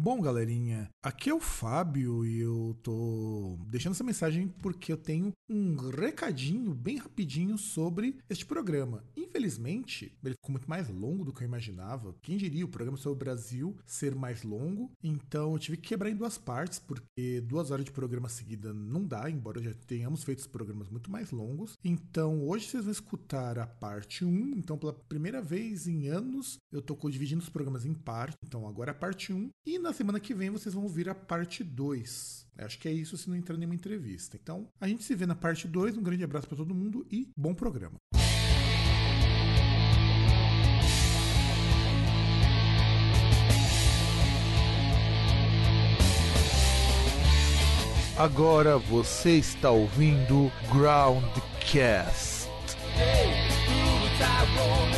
Bom, galerinha, aqui é o Fábio e eu tô deixando essa mensagem porque eu tenho um recadinho bem rapidinho sobre este programa. Infelizmente, ele ficou muito mais longo do que eu imaginava. Quem diria o programa sobre o Brasil ser mais longo? Então eu tive que quebrar em duas partes, porque duas horas de programa seguida não dá, embora já tenhamos feito programas muito mais longos. Então hoje vocês vão escutar a parte 1. Então, pela primeira vez em anos, eu tô dividindo os programas em partes. Então agora é a parte 1. E na semana que vem vocês vão ouvir a parte 2. Acho que é isso se não entrar nenhuma entrevista. Então, a gente se vê na parte 2. Um grande abraço para todo mundo e bom programa. Agora você está ouvindo Groundcast. Saudações,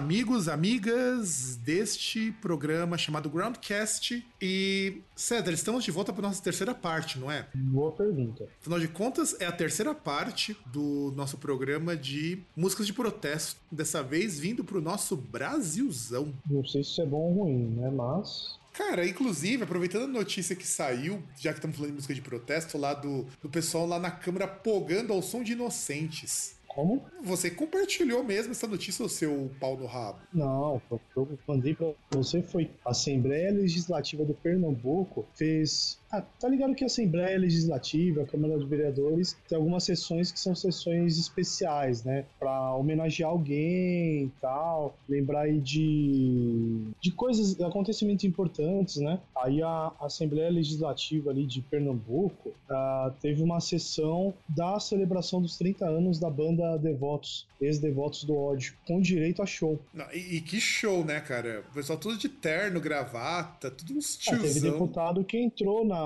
amigos, amigas deste programa chamado Groundcast. E, César, estamos de volta para nossa terceira parte, não é? Boa pergunta. Afinal de contas, é a terceira parte do nosso programa de músicas de protesto. Dessa vez vindo para o nosso Brasilzão. Não sei se isso é bom ou ruim, né? Mas Cara, inclusive, aproveitando a notícia que saiu, já que estamos falando de música de protesto, lá do, do pessoal lá na Câmara pogando ao som de inocentes. Como? Você compartilhou mesmo essa notícia, o seu pau no rabo? Não, eu mandei pra você foi a Assembleia Legislativa do Pernambuco fez. Ah, tá ligado que a Assembleia Legislativa, a Câmara dos Vereadores, tem algumas sessões que são sessões especiais, né? Pra homenagear alguém e tal, lembrar aí de, de coisas, acontecimentos importantes, né? Aí a Assembleia Legislativa ali de Pernambuco ah, teve uma sessão da celebração dos 30 anos da banda Devotos, ex-devotos do ódio, com direito a show. Não, e, e que show, né, cara? O pessoal tudo de terno, gravata, tudo uns Ah, teve tiozão. deputado que entrou na,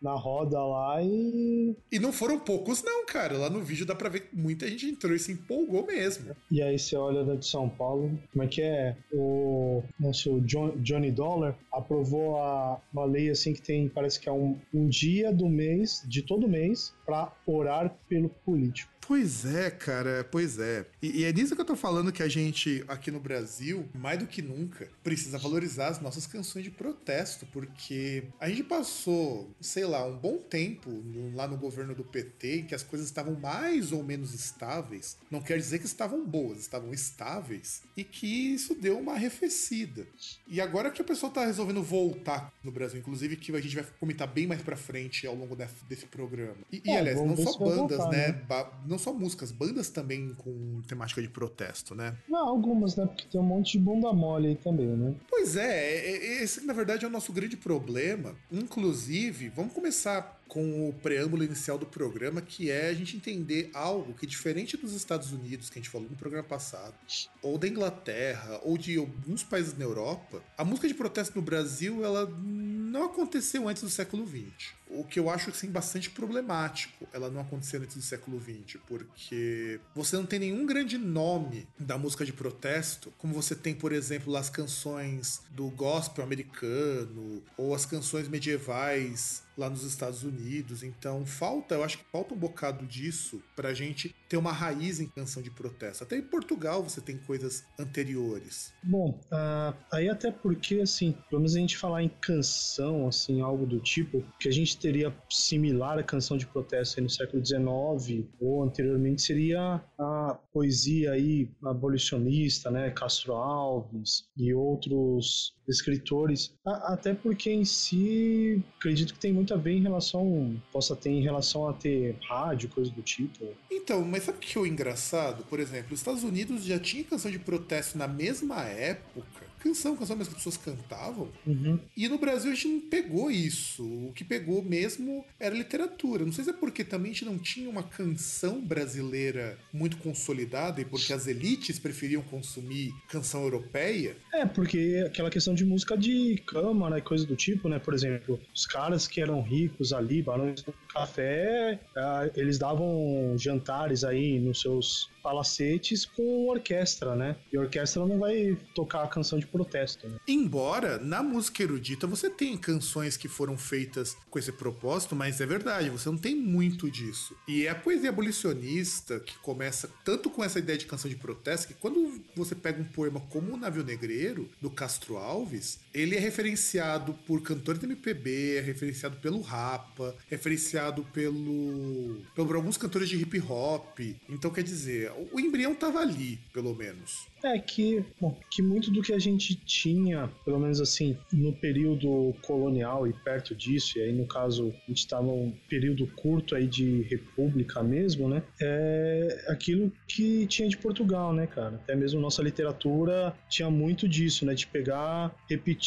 na roda lá e. E não foram poucos, não, cara. Lá no vídeo dá pra ver que muita gente entrou e se empolgou mesmo. E aí você olha da de São Paulo, como é que é? O nosso John- Johnny Dollar aprovou a, uma lei assim que tem, parece que é um, um dia do mês, de todo mês, pra orar pelo político. Pois é, cara, pois é. E, e é nisso que eu tô falando que a gente, aqui no Brasil, mais do que nunca, precisa valorizar as nossas canções de protesto, porque a gente passou, sei lá, um bom tempo no- lá no governo do PT, em que as coisas estavam mais ou menos estáveis. Não quer dizer que estavam boas, estavam estáveis, e que isso deu uma arrefecida. E agora que o pessoal tá resolvendo voltar no Brasil, inclusive que a gente vai comentar bem mais pra frente ao longo desse programa. E, e, É, aliás, não só bandas, voltar, né? né? Não só músicas, bandas também com temática de protesto, né? Não, algumas, né? Porque tem um monte de bunda mole aí também, né? Pois é, é- é- esse na verdade é o nosso grande problema. Inclusive, vamos começar com o preâmbulo inicial do programa, que é a gente entender algo que, diferente dos Estados Unidos, que a gente falou no programa passado, ou da Inglaterra, ou de alguns países na Europa, a música de protesto no Brasil, ela não aconteceu antes do século XX. O que eu acho assim, bastante problemático ela não acontecer antes do século XX, porque você não tem nenhum grande nome da música de protesto, como você tem, por exemplo, as canções do gospel americano ou as canções medievais lá nos Estados Unidos. Então, falta, eu acho que falta um bocado disso pra gente ter uma raiz em canção de protesto. Até em Portugal você tem coisas anteriores. Bom, ah, aí até porque, assim, pelo menos a gente falar em canção, assim, algo do tipo, que a gente teria similar à canção de protesto no século XIX ou anteriormente seria a poesia aí abolicionista, né, Castro Alves e outros escritores, A- até porque em si acredito que tem muito ver em relação, possa ter em relação a ter rádio, coisa do tipo. Então, mas sabe o que é o engraçado? Por exemplo, os Estados Unidos já tinha canção de protesto na mesma época canção, canção mesmo que as pessoas cantavam. Uhum. E no Brasil a gente não pegou isso. O que pegou mesmo era literatura. Não sei se é porque também a gente não tinha uma canção brasileira muito consolidada e porque as elites preferiam consumir canção europeia. É, porque aquela questão de música de câmara e coisa do tipo, né? Por exemplo, os caras que eram ricos ali, barões do café, ah, eles davam jantares aí nos seus palacetes com orquestra, né? E a orquestra não vai tocar a canção de protesto, né? Embora na música erudita você tenha canções que foram feitas com esse propósito, mas é verdade, você não tem muito disso. E é a poesia abolicionista que começa tanto com essa ideia de canção de protesto que quando você pega um poema como O Navio Negreiro, do Castro Alves, ele é referenciado por cantores da MPB, é referenciado pelo Rapa, referenciado pelo, pelo alguns cantores de hip hop. Então quer dizer, o embrião tava ali, pelo menos. É que, bom, que muito do que a gente tinha, pelo menos assim, no período colonial e perto disso, e aí no caso a gente estava num período curto aí de república mesmo, né? É aquilo que tinha de Portugal, né, cara? Até mesmo nossa literatura tinha muito disso, né? De pegar, repetir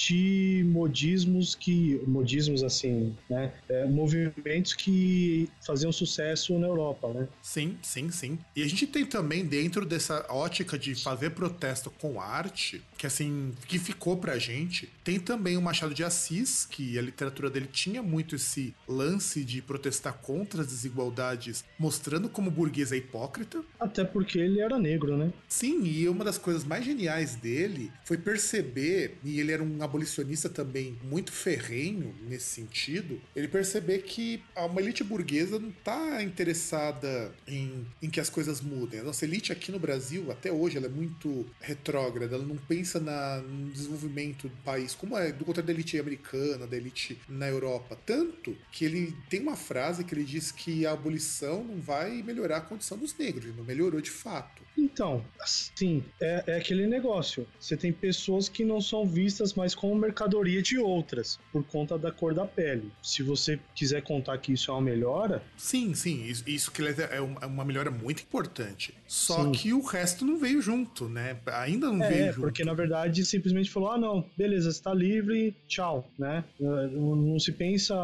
modismos que, modismos assim, né? É, movimentos que faziam sucesso na Europa, né? Sim, sim, sim. E a gente tem também dentro dessa ótica de fazer protesto com arte, que assim, que ficou pra gente. Tem também o Machado de Assis, que a literatura dele tinha muito esse lance de protestar contra as desigualdades, mostrando como o burguês é hipócrita. Até porque ele era negro, né? Sim, e uma das coisas mais geniais dele foi perceber, e ele era um abolicionista também muito ferrenho nesse sentido, ele perceber que uma elite burguesa não tá interessada em, em que as coisas mudem. A nossa elite aqui no Brasil, até hoje, ela é muito retrógrada, ela não pensa na, no desenvolvimento do país, como é do contrário da elite americana, da elite na Europa. Tanto que ele tem uma frase que ele diz que a abolição não vai melhorar a condição dos negros, não melhorou de fato. Então, assim, é, é, aquele negócio. Você tem pessoas que não são vistas mais como mercadoria de outras, por conta da cor da pele. Se você quiser contar que isso é uma melhora. Sim, sim, isso, isso que é, é uma melhora muito importante. Só sim. que o resto não veio junto, né? Ainda não é, veio junto. porque na verdade simplesmente falou: ah, não, beleza, você tá livre, tchau, né? Não, não se pensa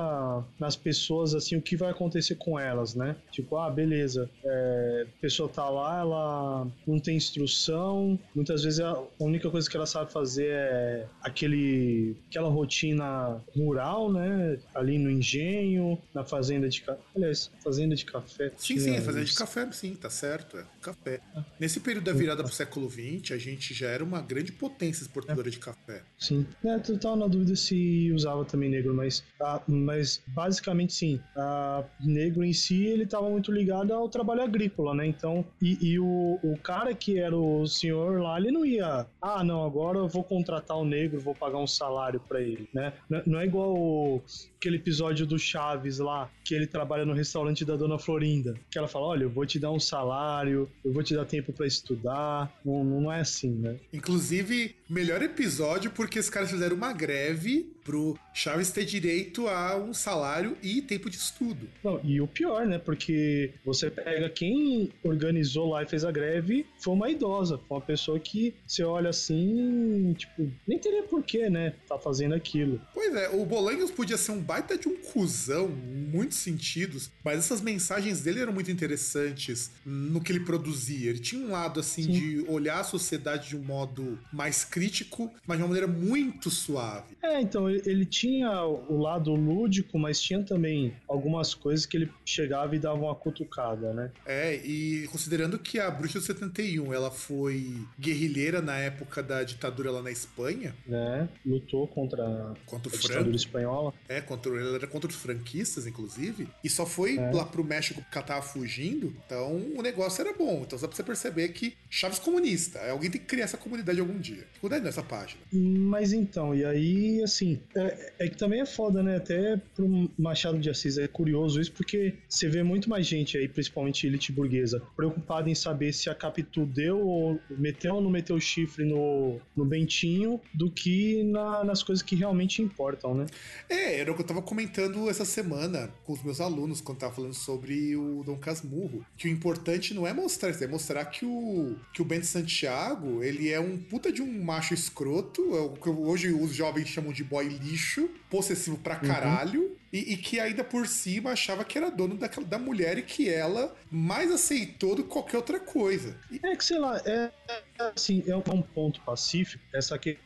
nas pessoas assim, o que vai acontecer com elas, né? Tipo, ah, beleza, é, a pessoa tá lá, ela não tem instrução, muitas vezes a única coisa que ela sabe fazer é aquele, aquela rotina rural, né? Ali no engenho, na fazenda de café. Aliás, fazenda de café. Sim, sim, fazenda de café, sim, tá certo, é café. Nesse período da virada pro século XX, a gente já era uma grande potência exportadora é. de café. Sim, é, tu tava na dúvida se usava também negro, mas, ah, mas basicamente sim. A negro em si, ele tava muito ligado ao trabalho agrícola, né? Então, e, e o, o cara que era o senhor lá, ele não ia, ah, não, agora eu vou contratar o um negro, vou pagar um salário para ele, né? Não é igual o, aquele episódio do Chaves lá, que ele trabalha no restaurante da Dona Florinda, que ela fala, olha, eu vou te dar um salário, eu vou te dar tempo para estudar, não, não é assim, né? Inclusive, melhor episódio porque os caras fizeram uma greve pro Chaves ter direito a um salário e tempo de estudo. Não, e o pior, né? Porque você pega quem organizou lá e fez a greve foi uma idosa, foi uma pessoa que você olha assim, tipo, nem teria porquê, né? Tá fazendo aquilo. Pois é, o Bolanhos podia ser um baita de um cuzão, em muitos sentidos, mas essas mensagens dele eram muito interessantes no que ele produzia. Ele tinha um lado assim Sim. de olhar a sociedade de um modo mais crítico, mas de uma maneira muito suave. É, então ele tinha o lado lúdico, mas tinha também algumas coisas que ele chegava e dava uma cutucada, né? É, e considerando que a Bruxa do 71 ela foi guerrilheira na época da ditadura lá na Espanha, né? Lutou contra, contra o a ditadura espanhola. É, contra, ela era contra os franquistas, inclusive, e só foi é. lá pro México porque ela tava fugindo, então o negócio era bom. Então só pra você perceber que Chaves comunista, alguém tem que criar essa comunidade algum dia. Cuidado nessa página. Mas então, e aí, assim, é, é, que também é foda, né? Até pro Machado de Assis é curioso isso, porque você vê muito mais gente aí, principalmente elite burguesa, preocupada em saber se a Capitu deu ou meteu ou não meteu o chifre no, no Bentinho, do que na, nas coisas que realmente importam, né? É, era o que eu tava comentando essa semana com os meus alunos, quando tava falando sobre o Dom Casmurro, que o importante não é mostrar é mostrar que o, que o Ben Santiago, ele é um puta de um macho escroto, é o que hoje os jovens chamam de boy lixo, possessivo pra uhum. caralho, uhum. E, e, que ainda por cima achava que era dono daquela, da mulher e que ela mais aceitou do que qualquer outra coisa. E... É que, sei lá, é, é assim, é um ponto pacífico, essa questão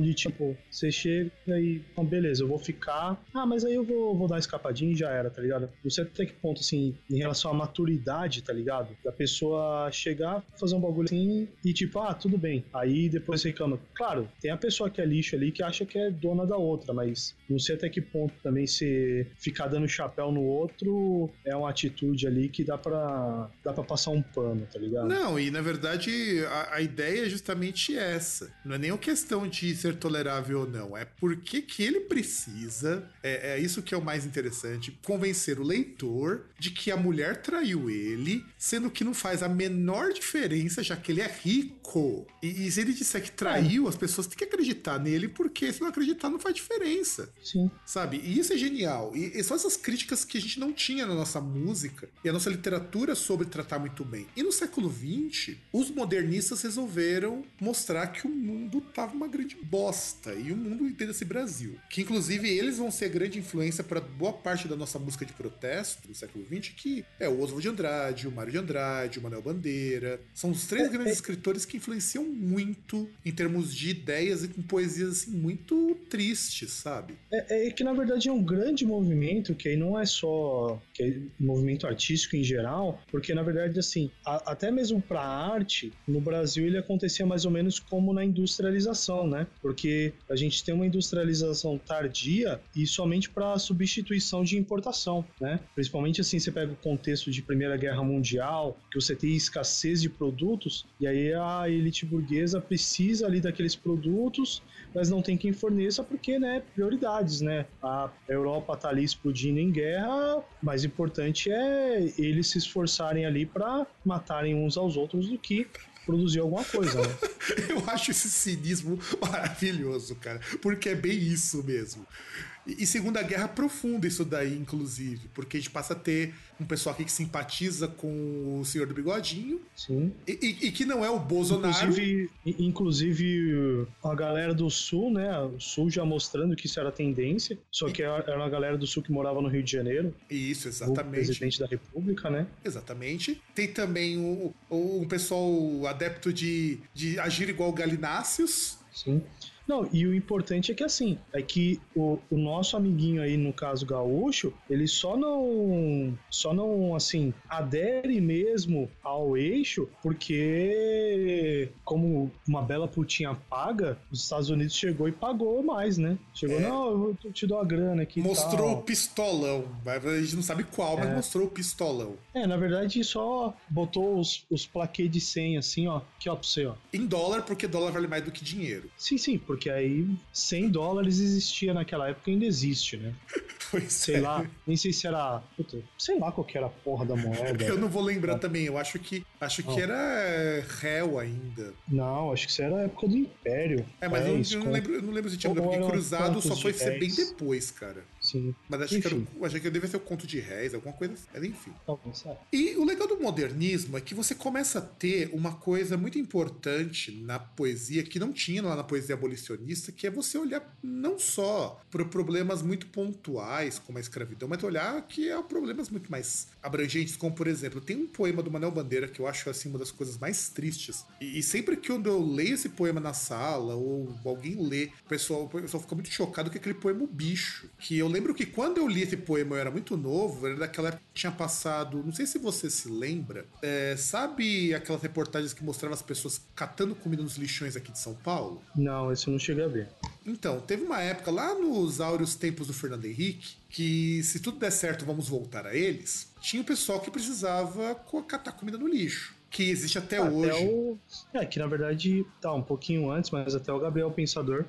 de tipo, você chega e, então, beleza, eu vou ficar, ah, mas aí eu vou, vou dar escapadinha e já era, tá ligado? Não sei até que ponto, assim, em relação à maturidade, tá ligado? Da pessoa chegar, fazer um bagulho assim e tipo, ah, tudo bem. Aí depois reclama. Claro, tem a pessoa que é lixo ali que acha que é dona da outra, mas não sei até que ponto também se ficar dando chapéu no outro é uma atitude ali que dá pra, dá pra passar um pano, tá ligado? Não, e na verdade a, a ideia é justamente essa. Não é nem uma questão de ser tolerável ou não, é porque que ele precisa, é, é isso que é o mais interessante, convencer o leitor de que a mulher traiu ele, sendo que não faz a menor diferença, já que ele é rico. E, e se ele disser que traiu, é. as pessoas têm que acreditar nele, porque se não acreditar não faz diferença. Sim. Sabe? E isso é genial. E, e são essas críticas que a gente não tinha na nossa música e a nossa literatura sobre tratar muito bem. E no século XX, os modernistas resolveram mostrar que o mundo tava uma grande bosta. E o mundo inteiro esse Brasil. Que inclusive eles vão ser grande influência para boa parte da nossa música de protesto do século XX, que é o Oswald de Andrade, o Mário de Andrade, o Manuel Bandeira. São os três é, grandes é... escritores que influenciam muito em termos de ideias e com poesias assim muito tristes, sabe? É, é que na verdade é um grande movimento que aí não é só que é movimento artístico em geral, porque na verdade assim, a, até mesmo para arte, no Brasil ele acontecia mais ou menos como na industrialização, né? Porque a gente tem uma industrialização tardia e somente para substituição de importação, né? Principalmente assim, você pega o contexto de Primeira Guerra Mundial, que você tem escassez de produtos e aí a elite burguesa precisa ali daqueles produtos, mas não tem quem forneça porque, né, prioridades, né? A Europa tá ali explodindo em guerra, mais importante é eles se esforçarem ali para matarem uns aos outros do que produzir alguma coisa, né? Eu acho esse cinismo maravilhoso, cara, porque é bem isso mesmo. E Segunda Guerra aprofunda isso daí, inclusive, porque a gente passa a ter um pessoal aqui que simpatiza com o senhor do bigodinho. Sim. E, e, e que não é o Bolsonaro. Inclusive, inclusive, a galera do Sul, né? O Sul já mostrando que isso era tendência, só que era uma galera do Sul que morava no Rio de Janeiro. Isso, exatamente. O presidente da República, né? Exatamente. Tem também o, o, um pessoal adepto de, de agir igual Galináceos. Sim. Não, e o importante é que assim, é que o, o nosso amiguinho aí, no caso gaúcho, ele só não, só não, assim, adere mesmo ao eixo, porque como uma bela putinha paga, os Estados Unidos chegou e pagou mais, né? Chegou, é. não, eu te dou a grana aqui. Mostrou o pistolão, a gente não sabe qual, mas é. mostrou o pistolão. É, na verdade só botou os, os plaquês de 100 assim, ó, aqui ó, pra você, ó. Em dólar, porque dólar vale mais do que dinheiro. Sim, sim, porque aí 100 dólares existia naquela época e ainda existe, né? Pois sei é. lá, nem sei se era. Puta, sei lá qual que era a porra da moeda. eu não vou lembrar também, eu acho que acho que era réu ainda. Não, acho que isso era a época do Império. É, mas eu, eu, não lembro, eu não lembro se tinha porque Cruzado só foi ser bem depois, cara. Mas acho enfim. que, era, acho que deve ser o conto de réis, alguma coisa assim. Mas enfim. E o legal do modernismo é que você começa a ter uma coisa muito importante na poesia que não tinha lá na poesia abolicionista, que é você olhar não só para problemas muito pontuais, como a escravidão, mas olhar que há problemas muito mais abrangentes, como por exemplo, tem um poema do Manuel Bandeira que eu acho assim uma das coisas mais tristes. E, e sempre que eu leio esse poema na sala, ou alguém lê, o pessoal, o pessoal fica muito chocado com aquele poema o bicho. Que eu lembro que quando eu li esse poema eu era muito novo, era daquela época que tinha passado, não sei se você se lembra, é, sabe aquelas reportagens que mostravam as pessoas catando comida nos lixões aqui de São Paulo? Não, esse eu não cheguei a ver. Então, teve uma época lá nos áureos tempos do Fernando Henrique que, se tudo der certo, vamos voltar a eles. Tinha o pessoal que precisava catar comida no lixo que existe até, até hoje. O... É, que na verdade tá um pouquinho antes, mas até o Gabriel Pensador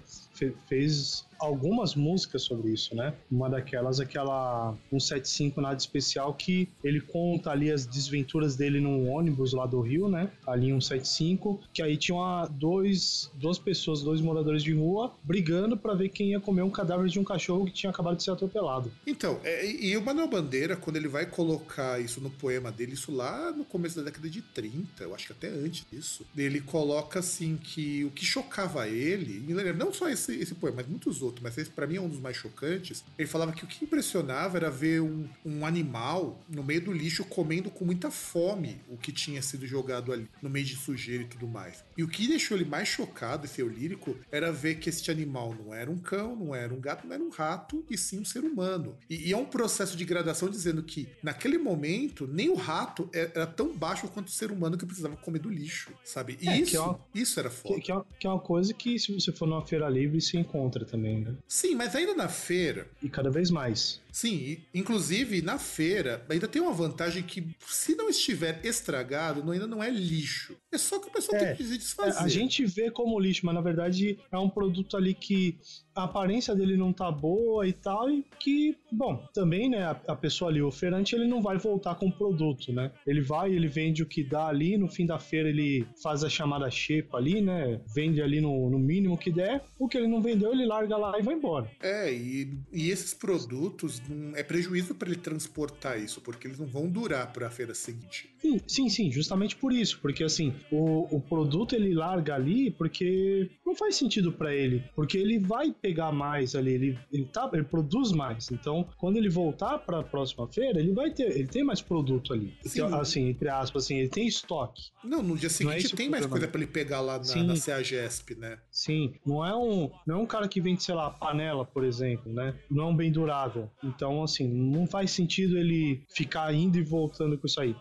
fez algumas músicas sobre isso, né? Uma daquelas, aquela 175 nada especial, que ele conta ali as desventuras dele num ônibus lá do Rio, né? Ali em 175, que aí tinha uma, dois, duas pessoas, dois moradores de rua, brigando para ver quem ia comer um cadáver de um cachorro que tinha acabado de ser atropelado. Então, é, e o Manuel Bandeira, quando ele vai colocar isso no poema dele, isso lá no começo da década de 30, eu acho que até antes disso, ele coloca assim que o que chocava ele, não só esse, esse poema, mas muitos outros, mas esse para mim é um dos mais chocantes, ele falava que o que impressionava era ver um, um animal no meio do lixo comendo com muita fome o que tinha sido jogado ali, no meio de sujeira e tudo mais. E o que deixou ele mais chocado, esse eu lírico, era ver que este animal não era um cão, não era um gato, não era um rato, e sim um ser humano. E, e é um processo de gradação dizendo que, naquele momento, nem o rato era tão baixo quanto o ser humano que precisava comer do lixo, sabe? E é, isso, é uma, isso era foda. Que, que, é, que, é uma coisa que, se você for numa feira livre, se encontra também, né? Sim, mas ainda na feira. E cada vez mais. Sim, inclusive na feira ainda tem uma vantagem que, se não estiver estragado, ainda não é lixo. É só que o pessoal é, tem que desfazer. É, a gente vê como lixo, mas na verdade é um produto ali que a aparência dele não tá boa e tal, e que, bom, também, né, a, a pessoa ali, o oferante, ele não vai voltar com o produto, né? Ele vai, ele vende o que dá ali, no fim da feira ele faz a chamada xepa ali, né? Vende ali no, no mínimo que der, o que ele não vendeu, ele larga lá e vai embora. É, e, e esses produtos, é prejuízo para ele transportar isso, porque eles não vão durar para a feira seguinte. Sim, sim, sim, justamente por isso, porque assim, o, o produto ele larga ali porque não faz sentido para ele, porque ele vai pegar mais ali, ele, ele, tá, ele produz mais. Então, quando ele voltar para a próxima feira, ele vai ter, ele tem mais produto ali. Então, assim, entre aspas, assim, ele tem estoque. Não, no dia é seguinte é tem mais coisa para ele pegar lá na, na CEAGESP, né? Sim, não é um, não é um cara que vende, sei lá, panela, por exemplo, né? Não é um bem durável. Então, assim, não faz sentido ele ficar indo e voltando com isso aí.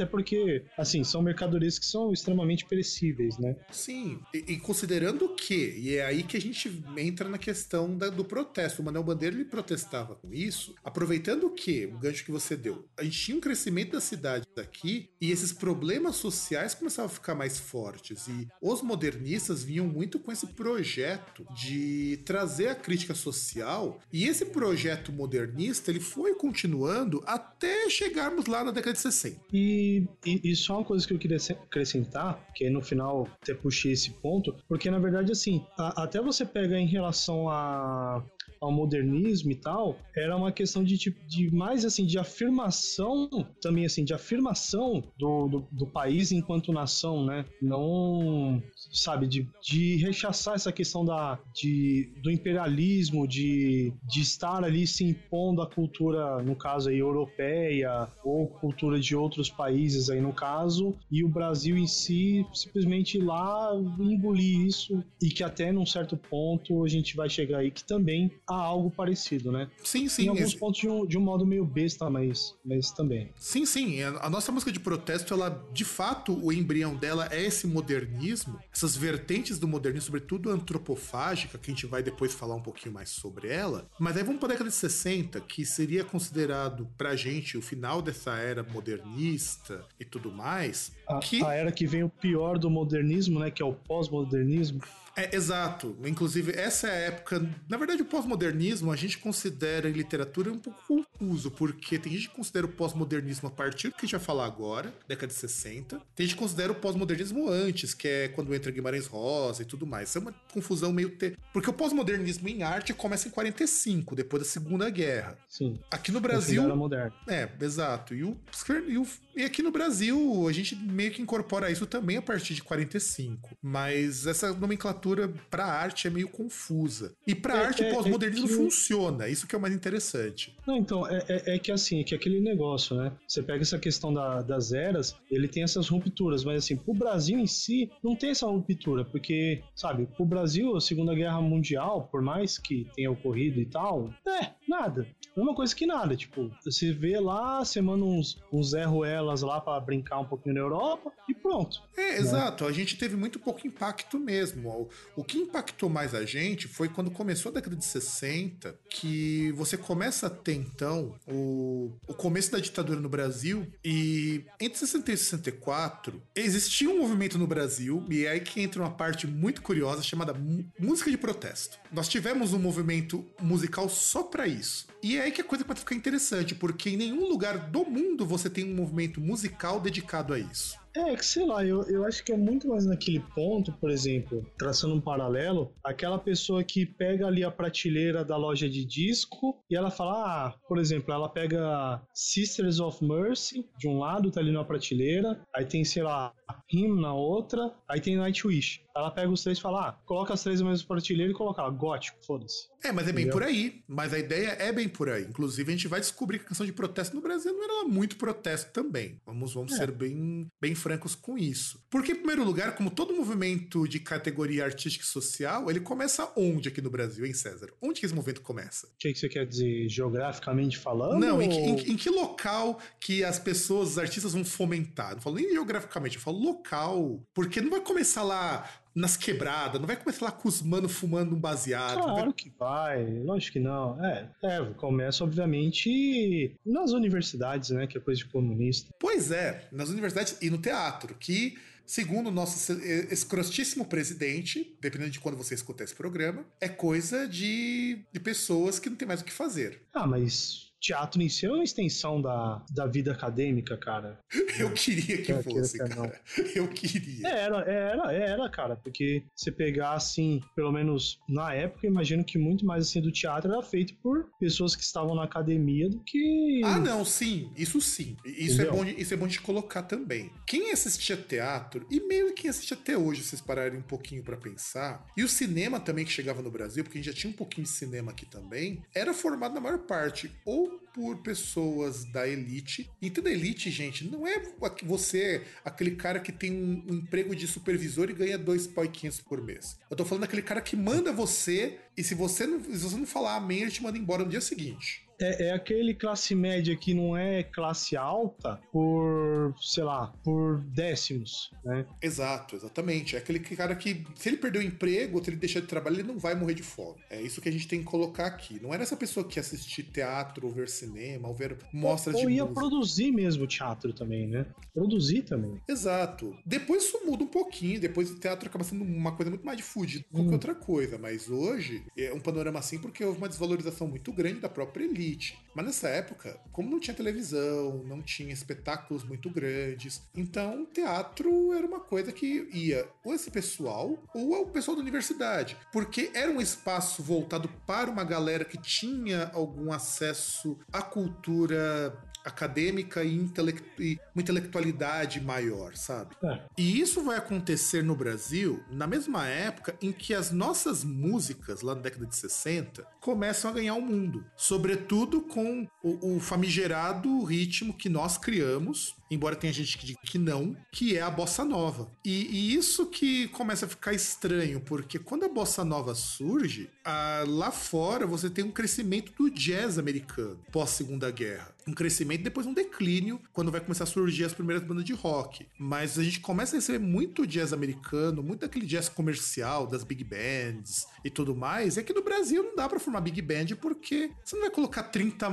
Até porque, assim, são mercadorias que são extremamente perecíveis, né? Sim, e, e considerando que, e é aí que a gente entra na questão da, do protesto. O Manuel Bandeira ele protestava com isso, aproveitando que o gancho que você deu, a gente tinha um crescimento da cidade daqui e esses problemas sociais começavam a ficar mais fortes. E os modernistas vinham muito com esse projeto de trazer a crítica social. E esse projeto modernista ele foi continuando até chegarmos lá na década de 60. E, e, e só uma coisa que eu queria acrescentar, que no final até puxei esse ponto, porque na verdade assim, a, até você pega em relação a ao modernismo e tal, era uma questão de, tipo, de mais assim, de afirmação, também assim, de afirmação do, do, do país enquanto nação, né? Não, sabe, de, de rechaçar essa questão da, de, do imperialismo, de, de estar ali se impondo a cultura, no caso aí, europeia, ou cultura de outros países aí no caso, e o Brasil em si simplesmente ir lá engolir isso, e que até num certo ponto a gente vai chegar aí que também a algo parecido, né? Sim, sim. Em alguns pontos de um, de um modo meio besta, mas, mas também. Sim, sim. A nossa música de protesto, ela, de fato, o embrião dela é esse modernismo, essas vertentes do modernismo, sobretudo antropofágica, que a gente vai depois falar um pouquinho mais sobre ela. Mas aí vamos para a década de 60, que seria considerado pra gente o final dessa era modernista e tudo mais. A, que... a era que vem o pior do modernismo, né? Que é o pós-modernismo. É, exato. Inclusive, essa é a época. Na verdade, o pós-modernismo a gente considera em literatura um pouco confuso, porque tem gente que considera o pós-modernismo a partir do que a gente vai falar agora, década de 60. Tem gente que considera o pós-modernismo antes, que é quando entra Guimarães Rosa e tudo mais. Isso é uma confusão meio. Te... Porque o pós-modernismo em arte começa em 45, depois da Segunda Guerra. Sim. Aqui no Brasil. Era moderno. É, exato. E, o... e, e aqui no Brasil, a gente meio que incorpora isso também a partir de 45. Mas essa nomenclatura para arte é meio confusa. E para é, arte, o é, pós-modernismo é que... funciona. Isso que é o mais interessante. Não, então, é, é, é, que assim, é que aquele negócio, né? Você pega essa questão da, das eras, ele tem essas rupturas, mas assim, pro Brasil em si, não tem essa ruptura, porque, sabe, pro Brasil, a Segunda Guerra Mundial, por mais que tenha ocorrido e tal, é, Nada. Mesma coisa que nada. Tipo, você vê lá, você manda uns, uns Zé Ruelas lá para brincar um pouquinho na Europa e pronto. É, né? exato. A gente teve muito pouco impacto mesmo. O, que impactou mais a gente foi quando começou a década de 60, que você começa a ter, então, o, o começo da ditadura no Brasil. E entre 60 e 64, existia um movimento no Brasil, e é aí que entra uma parte muito curiosa chamada música de protesto. Nós tivemos um movimento musical só para isso. E é aí que a coisa pode ficar interessante, porque em nenhum lugar do mundo você tem um movimento musical dedicado a isso. É, que sei lá, eu, eu acho que é muito mais naquele ponto, por exemplo, traçando um paralelo, aquela pessoa que pega ali a prateleira da loja de disco e ela fala, ah, por exemplo, ela pega Sisters of Mercy de um lado, tá ali na prateleira, aí tem, sei lá, Him na outra, aí tem Nightwish. Ela pega os três e fala, ah, coloca as três no mesmo prateleira e coloca lá, gótico, foda-se. É, mas é bem Entendeu? por aí. Mas a ideia é bem por aí. Inclusive, a gente vai descobrir que a questão de protesto no Brasil não era muito protesto também. Vamos, vamos é. ser bem, bem francos com isso. Porque, em primeiro lugar, como todo movimento de categoria artística e social, ele começa onde aqui no Brasil, hein, César? Onde que esse movimento começa? O que, que você quer dizer? Geograficamente falando? Não, ou... em, que, em, em, que local que as pessoas, os artistas vão fomentar? Não falo nem geograficamente, eu falo local. Porque não vai começar lá nas quebradas, não vai começar lá com os manos fumando um baseado. Claro vai... que vai, lógico que não. É, é, começa obviamente nas universidades, né, que é coisa de comunista. Pois é, nas universidades e no teatro, que segundo o nosso escrostíssimo presidente, dependendo de quando você escutar esse programa, é coisa de, de pessoas que não tem mais o que fazer. Ah, mas teatro em si é uma extensão da, da vida acadêmica, cara. Eu queria que é, fosse, que cara. Eu queria. Era, era, era, cara, porque você pegar assim, pelo menos na época, imagino que muito mais assim do teatro era feito por pessoas que estavam na academia do que. Ah, não, sim, isso sim. Isso é, bom de, isso é bom de colocar também. Quem assistia teatro, e meio que assiste até hoje, vocês pararem um pouquinho para pensar, e o cinema também que chegava no Brasil, porque a gente já tinha um pouquinho de cinema aqui também, era formado na maior parte ou Woo! Por pessoas da elite. Então, da elite, gente, não é você, aquele cara que tem um, emprego de supervisor e ganha dois pau por mês. Eu tô falando daquele cara que manda você e se você não, se você não falar amém, ele te manda embora no dia seguinte é, é, aquele classe média que não é classe alta por, sei lá, por décimos, né? Exato, exatamente. É aquele cara que, se ele perder o emprego ou se ele deixar de trabalhar, ele não vai morrer de fome. É isso que a gente tem que colocar aqui. Não era essa pessoa que assistir teatro, ou ver cinema, ou ver mostras ou, ou de ia música. produzir mesmo teatro também, né? Produzir também. Exato. Depois isso muda um pouquinho, depois o teatro acaba sendo uma coisa muito mais difundida do que qualquer hum. outra coisa, mas hoje é um panorama assim porque houve uma desvalorização muito grande da própria elite. Mas nessa época, como não tinha televisão, não tinha espetáculos muito grandes, então teatro era uma coisa que ia ou esse pessoal ou o pessoal da universidade, porque era um espaço voltado para uma galera que tinha algum acesso à cultura acadêmica e, intele e uma intelectualidade maior, sabe? É. E isso vai acontecer no Brasil na mesma época em que as nossas músicas, lá na década de 60, começam a ganhar o mundo. Sobretudo com o, o famigerado ritmo que nós criamos embora tenha gente que diga que não, que é a bossa nova. E, e isso que começa a ficar estranho, porque quando a bossa nova surge, a, lá fora você tem um crescimento do jazz americano pós Segunda Guerra. Um crescimento depois um declínio quando vai começar a surgir as primeiras bandas de rock. Mas a gente começa a receber muito jazz americano, muito daquele jazz comercial, das big bands e tudo mais. E aqui no Brasil não dá para formar big band porque você não vai colocar 30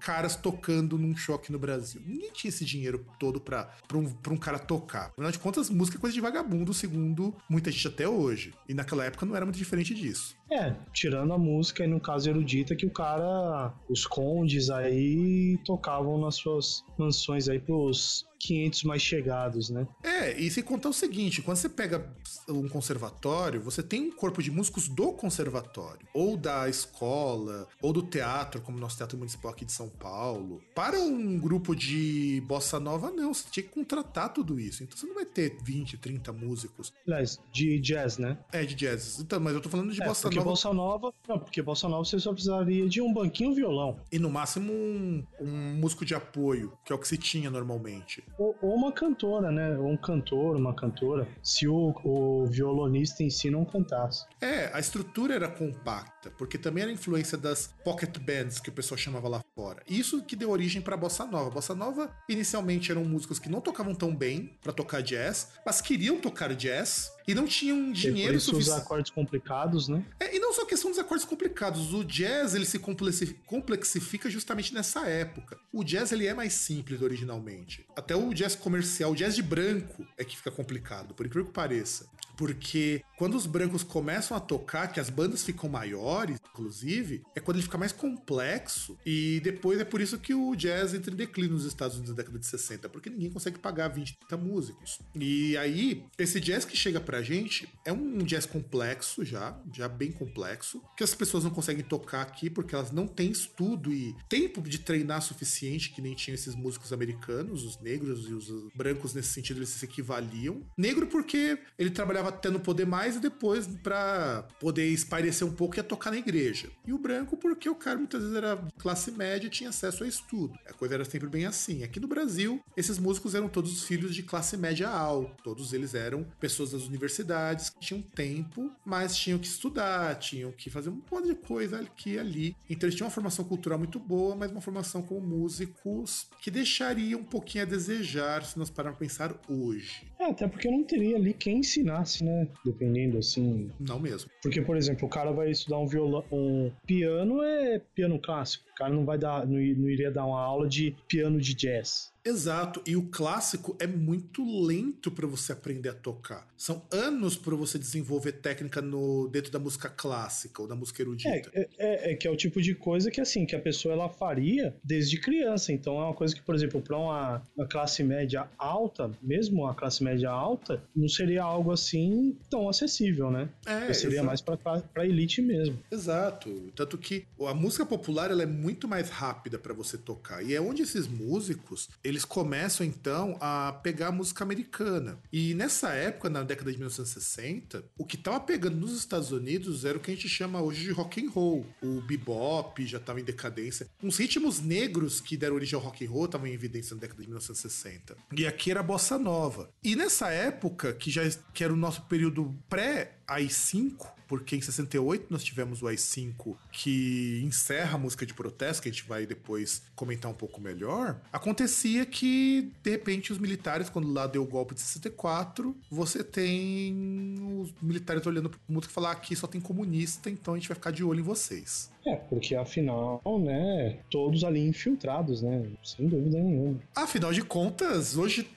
caras tocando num choque no Brasil. Ninguém tinha esse dinheiro todo pra, um, pra um cara tocar. Afinal de contas, música é coisa de vagabundo, segundo muita gente até hoje. E naquela época não era muito diferente disso. É, tirando a música, e no caso erudita, que o cara, os condes aí tocavam nas suas mansões aí pros 500 mais chegados, né? É, e se contar o seguinte, quando você pega um conservatório, você tem um corpo de músicos do conservatório, ou da escola, ou do teatro, como o nosso Teatro Municipal aqui de São Paulo. Para um grupo de bossa nova, não, você tinha que contratar tudo isso. Então você não vai ter 20, 30 músicos. Aliás, de jazz, né? É, de jazz. Então, mas eu tô falando de é, bossa nova. Bossa nova. Não, porque bossa nova você só precisaria de um banquinho e um violão. E no máximo um, um músico de apoio, que é o que se tinha normalmente. Ou, ou, uma cantora, né? Ou um cantor, uma cantora, se o, o violonista em si não cantasse. É, a estrutura era compacta, porque também era influência das pocket bands que o pessoal chamava lá fora. Isso que deu origem para bossa nova. Bossa nova inicialmente eram músicos que não tocavam tão bem para tocar jazz, mas queriam tocar jazz e não tinham dinheiro suficiente. os acordes complicados, né? É, e não só questão dos acordes complicados. O jazz ele se complexifica justamente nessa época. O jazz ele é mais simples originalmente. Até o jazz comercial, o jazz de branco é que fica complicado, por incrível que pareça. Porque quando os brancos começam a tocar, que as bandas ficam maiores, inclusive, é quando ele fica mais complexo. E depois é por isso que o jazz entra em declínio nos Estados Unidos na década de 60, porque ninguém consegue pagar 20, 30 músicos. E aí, esse jazz que chega pra gente é um jazz complexo já, já bem complexo, que as pessoas não conseguem tocar aqui porque elas não têm estudo e tempo de treinar suficiente, que nem tinham esses músicos americanos, os negros e os brancos nesse sentido, eles se equivaliam. Negro porque ele trabalhava tendo poder mais e depois para poder espairecer um pouco ia tocar na igreja. E o branco porque o cara muitas vezes era classe média e tinha acesso a estudo. A coisa era sempre bem assim. Aqui no Brasil, esses músicos eram todos filhos de classe média alta. Todos eles eram pessoas das universidades que tinham tempo, mas tinham que estudar, tinham que fazer um monte de coisa aqui e ali. Então eles tinham uma formação cultural muito boa, mas uma formação como músicos que deixaria um pouquinho a desejar se nós pararmos pensar hoje. É, até porque não teria ali quem ensinasse, né? Dependendo, assim... Não mesmo. Porque, por exemplo, o cara vai estudar um violão... Um piano é piano clássico. O cara não vai dar... Não, não iria dar uma aula de piano de jazz. Exato, e o clássico é muito lento para você aprender a tocar. São anos para você desenvolver técnica no dentro da música clássica ou da música erudita. É, é, é, que é o tipo de coisa que assim que a pessoa ela faria desde criança. Então é uma coisa que, por exemplo, para uma, uma, classe média alta, mesmo uma classe média alta, não seria algo assim tão acessível, né? É, seria exato. mais para elite mesmo. Exato, tanto que a música popular ela é muito mais rápida para você tocar e é onde esses músicos eles começam então a pegar a música americana. E nessa época, na década de 1960, o que estava pegando nos Estados Unidos era o que a gente chama hoje de rock and roll. O bebop já estava em decadência. Uns ritmos negros que deram origem ao rock and roll estavam em evidência na década de 1960. E aqui era a bossa nova. E nessa época, que já que era o nosso período pré AI-5, porque em 68 nós tivemos o AI-5 que encerra a música de protesto, que a gente vai depois comentar um pouco melhor, acontecia que, de repente, os militares, quando lá deu o golpe de 64, você tem os militares olhando pro mundo e falar aqui só tem comunista, então a gente vai ficar de olho em vocês. É, porque afinal, né, todos ali infiltrados, né, sem dúvida nenhuma. Afinal de contas, hoje,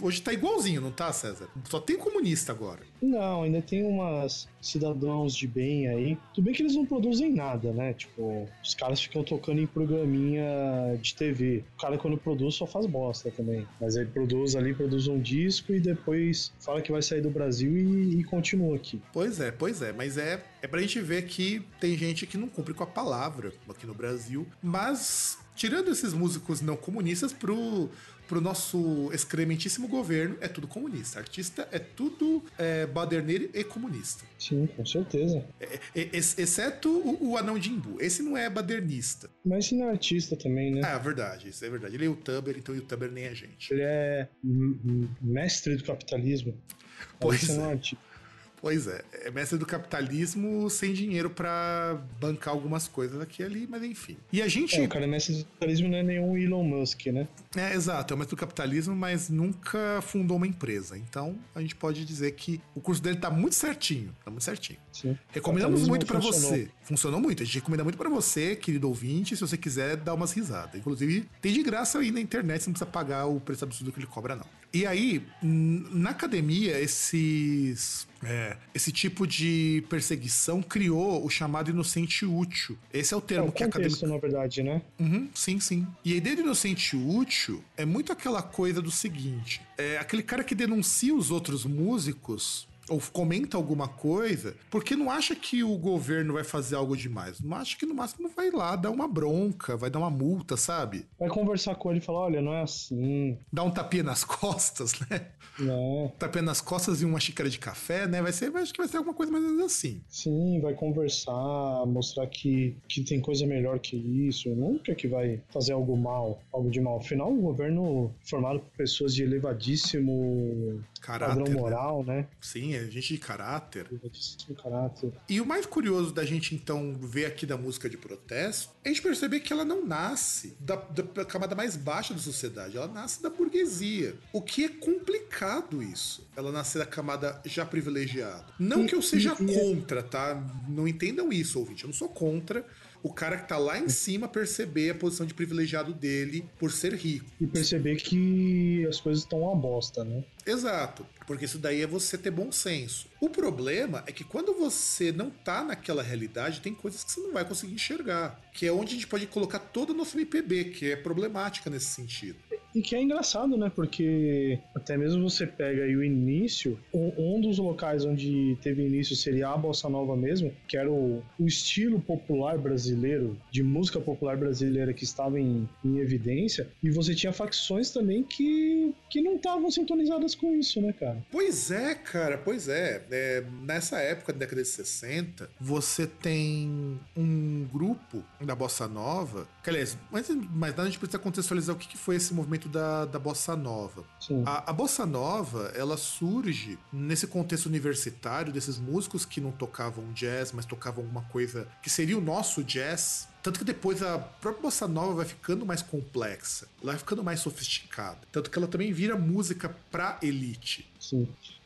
hoje tá igualzinho, não tá, César? Só tem comunista agora. Não, ainda tem umas cidadãos de bem aí. Tudo bem que eles não produzem nada, né? Tipo, os caras ficam tocando em programinha de TV. O cara, quando produz, só faz bosta também. Mas ele produz ali, produz um disco e depois fala que vai sair do Brasil e, e continua aqui. Pois é, pois é. Mas é, é pra gente ver que tem gente que não cumpre com a palavra aqui no Brasil. Mas, tirando esses músicos não comunistas, pro pro nosso excrementíssimo governo, é tudo comunista. Artista é tudo é, baderneiro e comunista. Sim, com certeza. É, é, exceto o, o, anão de Imbu. Esse não é badernista. Mas ele não é artista também, né? Ah, é verdade, isso é verdade. Ele é youtuber, então youtuber nem é gente. Ele é mestre do capitalismo. Pois é. Pois é, é mestre do capitalismo sem dinheiro para bancar algumas coisas aqui e ali, mas enfim. E a gente. É, cara é mestre do capitalismo não é nenhum Elon Musk, né? É, exato, é o mestre do capitalismo, mas nunca fundou uma empresa. Então a gente pode dizer que o curso dele tá muito certinho. Tá muito certinho. Sim. Recomendamos muito para você. Funcionou muito. A gente recomenda muito para você, querido ouvinte, se você quiser dar umas risadas. Inclusive, tem de graça aí na internet, você não precisa pagar o preço absurdo que ele cobra, não. E aí, na academia, esses é, esse tipo de perseguição criou o chamado inocente útil. Esse é o termo é o que a academia. na verdade, né? Uhum, sim, sim. E a ideia do inocente útil é muito aquela coisa do seguinte: é aquele cara que denuncia os outros músicos ou comenta alguma coisa, porque não acha que o governo vai fazer algo demais. Não acha que no máximo vai lá dar uma bronca, vai dar uma multa, sabe? Vai conversar com ele e falar: olha, não é assim. Dá um tapinha nas costas, né? Não. Tapinha nas costas e uma xícara de café, né? Vai ser, acho que vai ser alguma coisa mais ou menos assim. Sim, vai conversar, mostrar que, que tem coisa melhor que isso. Nunca que vai fazer algo mal, algo de mal. Afinal, o governo formado por pessoas de elevadíssimo Caráter, padrão né? moral, né? Sim, é gente de caráter. Elevadíssimo caráter. E o mais curioso da gente então ver aqui da música de protesto é a gente perceber que ela não nasce da, da camada mais baixa da sociedade, ela nasce da burguesia. O que é complicado isso. Ela nasce da camada já privilegiada. Não E- que eu seja e- e- contra, tá? Não entendam isso, ouvinte. Eu não sou contra o cara que tá lá em cima perceber a posição de privilegiado dele por ser rico. E perceber que as coisas estão uma bosta, né? Exato, porque isso daí é você ter bom senso. O problema é que quando você não tá naquela realidade, tem coisas que você não vai conseguir enxergar, que é onde a gente pode colocar toda a nossa MPB, que é problemática nesse sentido. E que é engraçado, né? Porque até mesmo você pega aí o início, um, um dos locais onde teve início seria a Bossa Nova mesmo, que era o, o estilo popular brasileiro, de música popular brasileira que estava em, em evidência, e você tinha facções também que, que não estavam sintonizadas com isso, né, cara? Pois é, cara, pois é. É, Nessa época, da década de 60, você tem um grupo da Bossa Nova. Que, aliás, mais nada, a gente precisa contextualizar o que que foi esse movimento da, da Bossa Nova. A, a bossa nova, ela surge nesse contexto universitário desses músicos que não tocavam jazz, mas tocavam alguma coisa que seria o nosso jazz. Tanto que depois a própria bossa nova vai ficando mais complexa, ela vai ficando mais sofisticada. Tanto que ela também vira música pra elite.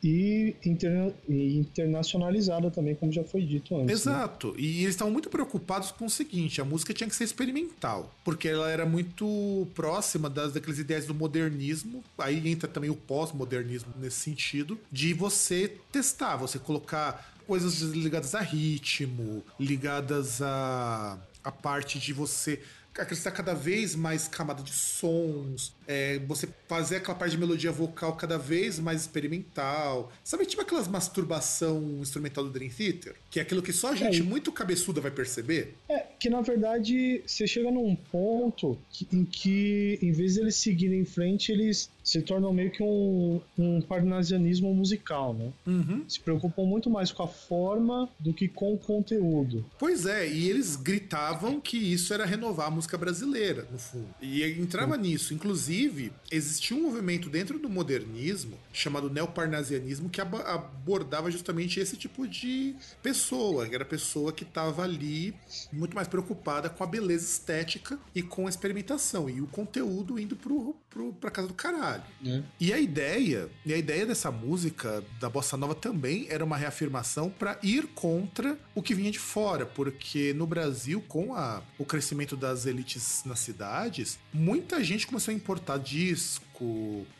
E, interna- internacionalizada também, como já foi dito antes. né? Exato. E eles estavam muito preocupados com o seguinte: a música tinha que ser experimental, porque ela era muito próxima das daqueles ideias do modernismo. Aí entra também o pós-modernismo nesse sentido, de você testar, você colocar coisas ligadas a ritmo, ligadas a a parte de você acrescentar cada vez mais camada de sons, é, você fazer aquela parte de melodia vocal cada vez mais experimental. Sabe, tipo aquelas masturbação instrumental do Dream Theater? Que é aquilo que só gente É. muito cabeçuda vai perceber? É, que na verdade você chega num ponto que- em que, em vez de eles seguirem em frente, eles se tornam meio que um, um parnasianismo musical, né? Uhum. Se preocupam muito mais com a forma do que com o conteúdo. Pois é, e eles gritavam que isso era renovar a música brasileira, no fundo. E entrava nisso. Inclusive, existia um movimento dentro do modernismo chamado neoparnasianismo que abordava justamente esse tipo de pessoa, que era a pessoa que estava ali muito mais preocupada com a beleza estética e com a experimentação e o conteúdo indo pro, pro, pra casa do caralho. Né? E a ideia, e a ideia dessa música da bossa nova também era uma reafirmação para ir contra o que vinha de fora, porque no Brasil, com a, o crescimento das elites nas cidades, muita gente começou a importar disco,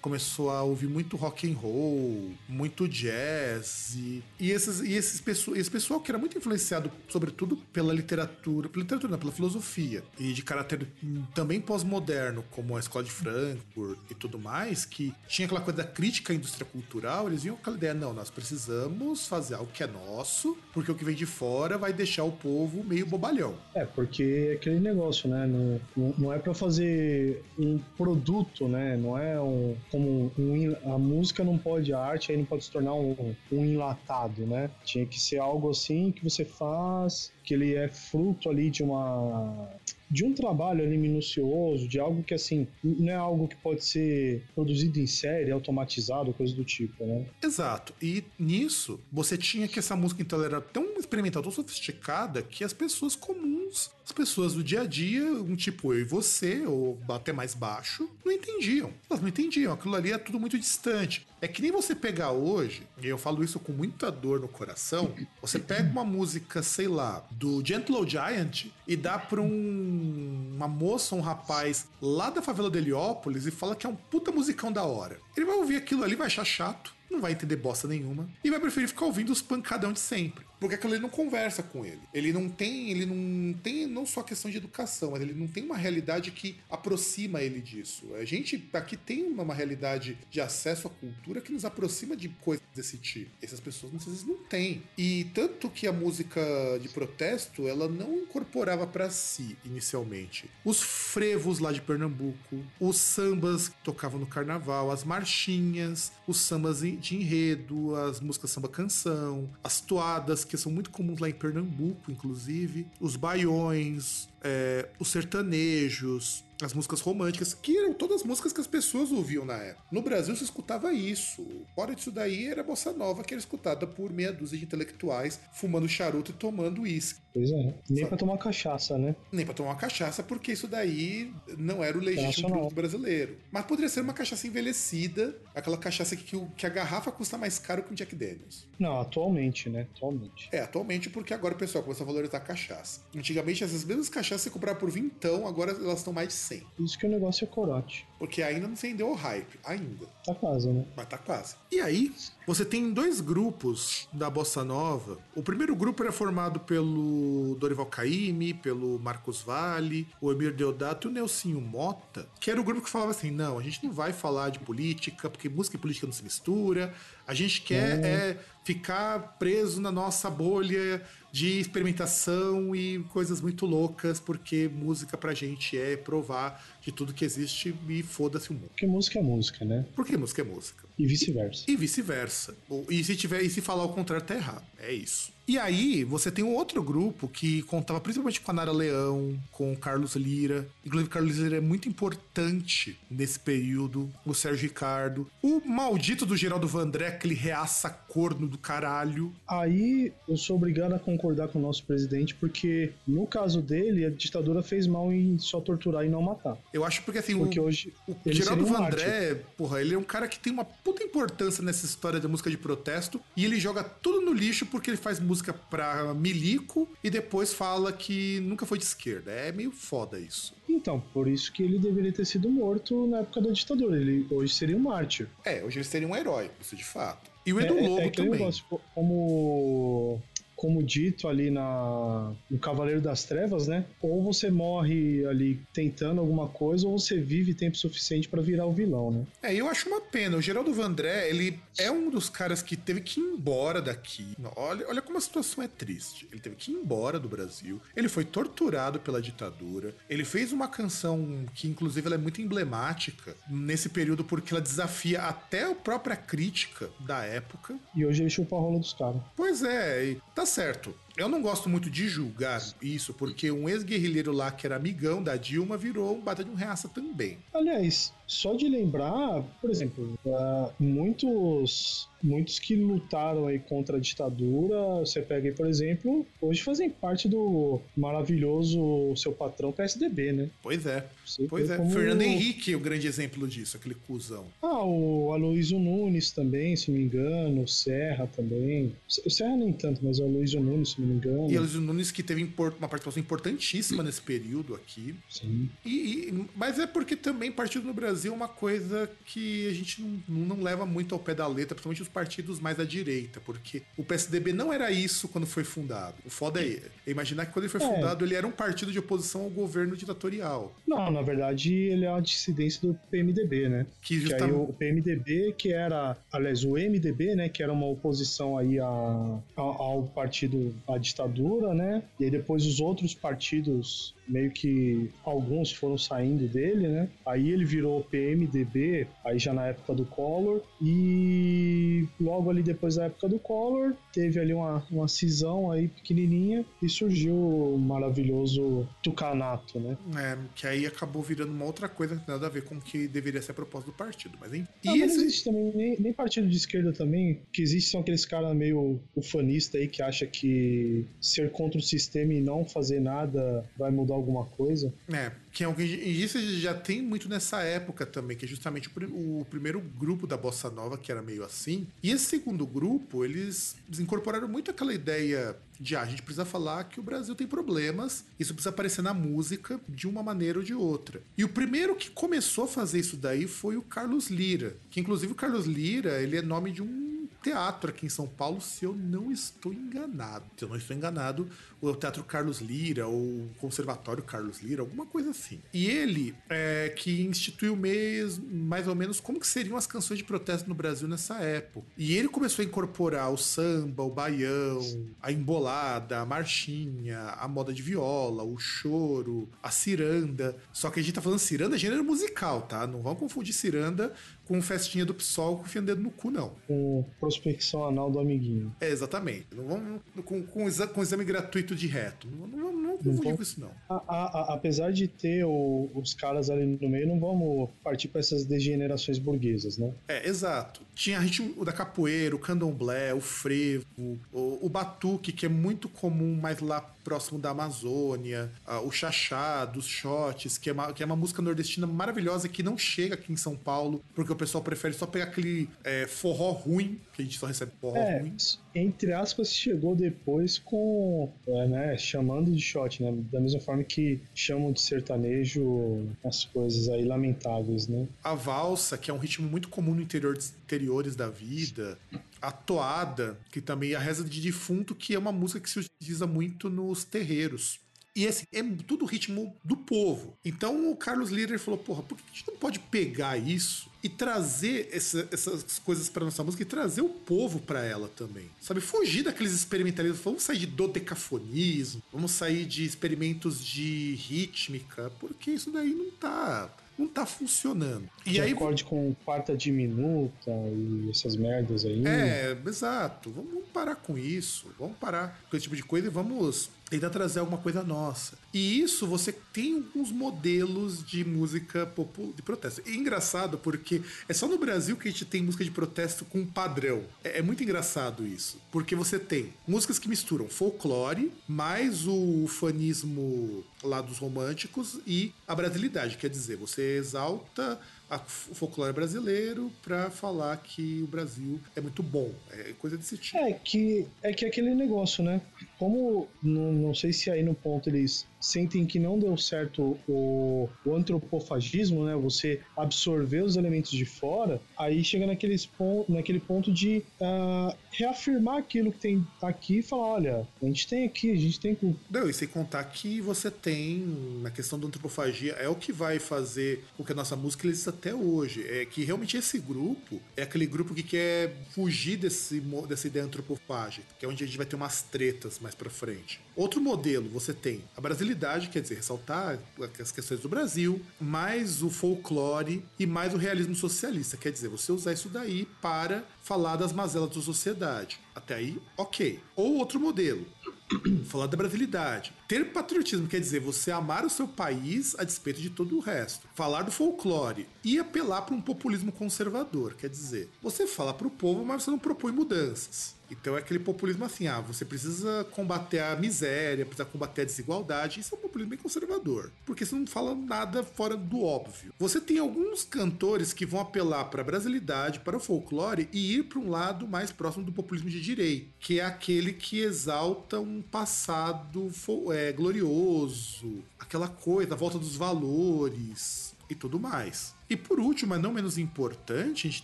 começou a ouvir muito rock and roll, muito jazz e, e esses e esses esse pessoal que era muito influenciado sobretudo pela literatura, pela literatura, não, pela filosofia e de caráter também pós-moderno, como a escola de Frankfurt e tudo mais, que tinha aquela coisa da crítica à indústria cultural, eles vinham com aquela ideia, não, nós precisamos fazer algo que é nosso, porque o que vem de fora vai deixar o povo meio bobalhão. É, porque é aquele negócio, né? Não, não- é pra fazer um produto, né? Não é um. Como um, a música não pode, a arte aí não pode se tornar um, um enlatado, né? Tinha que ser algo assim que você faz, que ele é fruto ali de uma. De um trabalho ali minucioso, de algo que assim, não é algo que pode ser produzido em série, automatizado, coisa do tipo, né? Exato. E nisso, você tinha que essa música então era tão experimental, tão sofisticada, que as pessoas comuns, as pessoas do dia a dia, um tipo eu e você, ou até mais baixo, não entendiam. Elas não entendiam. Aquilo ali é tudo muito distante. É que nem você pegar hoje, e eu falo isso com muita dor no coração, você pega uma música, sei lá, do Gentle Giant e dá pra um, uma moça, um rapaz lá da favela de Heliópolis e fala que é um puta musicão da hora. Ele vai ouvir aquilo ali, vai achar chato, não vai entender bosta nenhuma e vai preferir ficar ouvindo os pancadão de sempre. Porque aquilo ele não conversa com ele. Ele não tem, ele não tem não só questão de educação, mas ele não tem uma realidade que aproxima ele disso. A gente aqui tem uma, uma realidade de acesso à cultura que nos aproxima de coisas desse tipo. Essas pessoas muitas vezes não têm. E tanto que a música de protesto, ela não incorporava para si inicialmente os frevos lá de Pernambuco, os sambas que tocavam no carnaval, as marchinhas, os sambas de enredo, as músicas samba canção, as toadas que são muito comuns lá em Pernambuco, inclusive, os baiões, é, os sertanejos, as músicas românticas, que eram todas músicas que as pessoas ouviam na época. No Brasil se escutava isso. Fora disso daí era bossa nova, que era escutada por meia dúzia de intelectuais fumando charuto e tomando uísque. Pois é, nem para tomar cachaça, né? Nem para tomar uma cachaça, porque isso daí não era o legítimo produto brasileiro. Mas poderia ser uma cachaça envelhecida, aquela cachaça que, que a garrafa custa mais caro que um Jack Daniels. Não, atualmente, né? Atualmente. É, atualmente porque agora o pessoal começa a valorizar a cachaça. Antigamente essas mesmas cachaças você comprava por vintão, agora elas estão mais de 100. Isso que o negócio é corote. Porque ainda não vendeu o hype, ainda. Tá quase, né? Mas tá quase. E aí, você tem dois grupos da Bossa Nova. O primeiro grupo era formado pelo Dorival Caymmi, pelo Marcos Vale, o Emir Deodato e o Nelsinho Mota, que era o grupo que falava assim, não, a gente não vai falar de política, porque música e política não se mistura, a gente quer é, é ficar preso na nossa bolha de experimentação e coisas muito loucas, porque música pra gente é provar de tudo que existe e foda-se o mundo. Porque música é música, né? Porque música é música. E vice-versa. E vice-versa. E se tiver, e se falar o contrário, tá errado. É isso. E aí, você tem um outro grupo que contava principalmente com a Nara Leão, com o Carlos Lira. Inclusive, Carlos Lira é muito importante nesse período. O Sérgio Ricardo. O maldito do Geraldo Vandré, aquele reaça corno do caralho. Aí, eu sou obrigado a concordar com o nosso presidente, porque no caso dele, a ditadura fez mal em só torturar e não matar. Eu acho porque assim, porque o, hoje o Geraldo um Vandré, porra, ele é um cara que tem uma puta importância nessa história da música de protesto e ele joga tudo no lixo porque ele faz música música pra milico e depois fala que nunca foi de esquerda. É meio foda isso. Então, por isso que ele deveria ter sido morto na época da ditadura. Ele hoje seria um mártir. É, hoje ele seria um herói, isso de fato. E o Edu é, Lobo é, é também. Negócio, como como dito ali na, no Cavaleiro das Trevas, né? Ou você morre ali tentando alguma coisa, ou você vive tempo suficiente para virar o vilão, né? É, eu acho uma pena. O Geraldo Vandré, ele é um dos caras que teve que ir embora daqui. Olha, olha como a situação é triste. Ele teve que ir embora do Brasil. Ele foi torturado pela ditadura. Ele fez uma canção que, inclusive, ela é muito emblemática nesse período porque ela desafia até a própria crítica da época. E hoje ele chupa a rola dos caras. Pois é, tá certo. Eu não gosto muito de julgar isso, porque um ex-guerrilheiro lá que era amigão da Dilma virou um bata de um reaça também. Aliás, só de lembrar, por exemplo, uh, muitos muitos que lutaram aí contra a ditadura, você pega aí, por exemplo, hoje fazem parte do maravilhoso seu patrão PSDB, né? Pois é. Você pois é. Como... Fernando Henrique é o grande exemplo disso, aquele cuzão. Ah, o Aloysio Nunes também, se não me engano, o Serra também. O Serra nem tanto, mas o Aloysio Nunes, se não me engano. E o Aloysio Nunes que teve uma participação importantíssima nesse período aqui. Sim. E, e, mas é porque também partido no Brasil É uma coisa que a gente não, não leva muito ao pé da letra, principalmente os partidos mais à direita, porque o PSDB não era isso quando foi fundado. O foda é, é imaginar que quando ele foi é. fundado, ele era um partido de oposição ao governo ditatorial. Não, na verdade, ele é uma dissidência do PMDB, né? Que, justamente... que aí o PMDB, que era, aliás, o MDB, né, que era uma oposição aí a, a, ao partido, à ditadura, né? E aí depois os outros partidos meio que alguns foram saindo dele, né? Aí ele virou PMDB, aí já na época do Collor, e logo ali depois da época do Collor, teve ali uma, uma cisão aí pequenininha e surgiu o maravilhoso Tucanato, né? É, que aí acabou virando uma outra coisa que nada a ver com o que deveria ser a proposta do partido, mas hein? Não, e esse... não existe também, nem, nem, partido de esquerda também, que existe são aqueles caras meio ufanista aí que acha que ser contra o sistema e não fazer nada vai mudar alguma coisa. É, que é o que isso já tem muito nessa época também, que é justamente o, o, primeiro grupo da bossa nova que era meio assim. E esse segundo grupo, eles incorporaram muito aquela ideia de ah, a gente precisa falar que o Brasil tem problemas, isso precisa aparecer na música de uma maneira ou de outra. E o primeiro que começou a fazer isso daí foi o Carlos Lira, que inclusive o Carlos Lira, ele é nome de um teatro aqui em São Paulo, se eu não estou enganado. Se eu não estou enganado, o Teatro Carlos Lira, ou o Conservatório Carlos Lira, alguma coisa assim. E ele é que instituiu mesmo, mais ou menos como que seriam as canções de protesto no Brasil nessa época. E ele começou a incorporar o samba, o baião, a embolada, a marchinha, a moda de viola, o choro, a ciranda. Só que a gente tá falando ciranda é gênero musical, tá? Não vamos confundir ciranda com festinha do PSOL com o dedo no cu, não. Com prospecção anal do amiguinho. É, exatamente. Não vamos com, com, com exame gratuito de reto. Não, não, não confundir com isso, não. A, a, a, apesar de ter o, os caras ali no meio, não vamos partir para essas degenerações burguesas, né? É, exato. Tinha ritmo da capoeira, o candomblé, o frevo, o, o batuque, que é muito comum mais lá próximo da Amazônia, uh, o chachá, dos shots, que é, uma, que é uma música nordestina maravilhosa que não chega aqui em São Paulo, porque o pessoal prefere só pegar aquele é, forró ruim, que a gente só recebe forró é, ruim. Entre aspas, chegou depois com, é, né, chamando de shot, né, da mesma forma que chamam de sertanejo as coisas aí lamentáveis, né. A valsa, que é um ritmo muito comum no interior, interiores da vida, a toada, que também é a reza de defunto, que é uma música que se utiliza muito nos terreiros. E assim, é tudo ritmo do povo. Então o Carlos Lira falou: porra, por que a gente não pode pegar isso e trazer essa, essas coisas para nossa música e trazer o povo para ela também? Sabe? Fugir daqueles experimentalismos. Vamos sair de dodecafonismo, vamos sair de experimentos de rítmica, porque isso daí não tá não tá funcionando. E de aí acorde com quarta diminuta e essas merdas aí. É, exato. Vamos parar com isso. Vamos parar com esse tipo de coisa e vamos tentar trazer alguma coisa nossa. E isso você tem alguns modelos de música de protesto. É engraçado porque é só no Brasil que a gente tem música de protesto com padrão. É, é muito engraçado isso. Porque você tem músicas que misturam folclore, mais o fanismo lá dos românticos e a brasilidade. Quer dizer, você exalta o folclore brasileiro para falar que o Brasil é muito bom. É coisa desse tipo. É que é que aquele negócio, né? Como não, não sei se aí no ponto eles sentem que não deu certo o, o antropofagismo, né? Você absorver os elementos de fora, aí chega naqueles ponto, naquele ponto de uh, reafirmar aquilo que tem aqui e falar, olha, a gente tem aqui, a gente tem... Não, e sem contar que você tem, na questão da antropofagia, é o que vai fazer com que a nossa música exista até hoje. É que realmente esse grupo é aquele grupo que quer fugir desse, dessa ideia antropofágica, que é onde a gente vai ter umas tretas mais pra frente. Outro modelo, você tem a brasilidade, quer dizer, ressaltar as questões do Brasil, mais o folclore e mais o realismo socialista, quer dizer, você usar isso daí para falar das mazelas da sociedade. Até aí, ok. Ou outro modelo, falar da brasilidade. Ter patriotismo quer dizer você amar o seu país a despeito de todo o resto. Falar do folclore e apelar para um populismo conservador, quer dizer, você fala para o povo, mas você não propõe mudanças. Então é aquele populismo assim, ah, você precisa combater a miséria, precisa combater a desigualdade. Isso é um populismo bem conservador, porque você não fala nada fora do óbvio. Você tem alguns cantores que vão apelar para a brasilidade, para o folclore e ir para um lado mais próximo do populismo de direita, que é aquele que exalta um passado é, glorioso, aquela coisa, a volta dos valores e tudo mais. E por último, mas não menos importante, a gente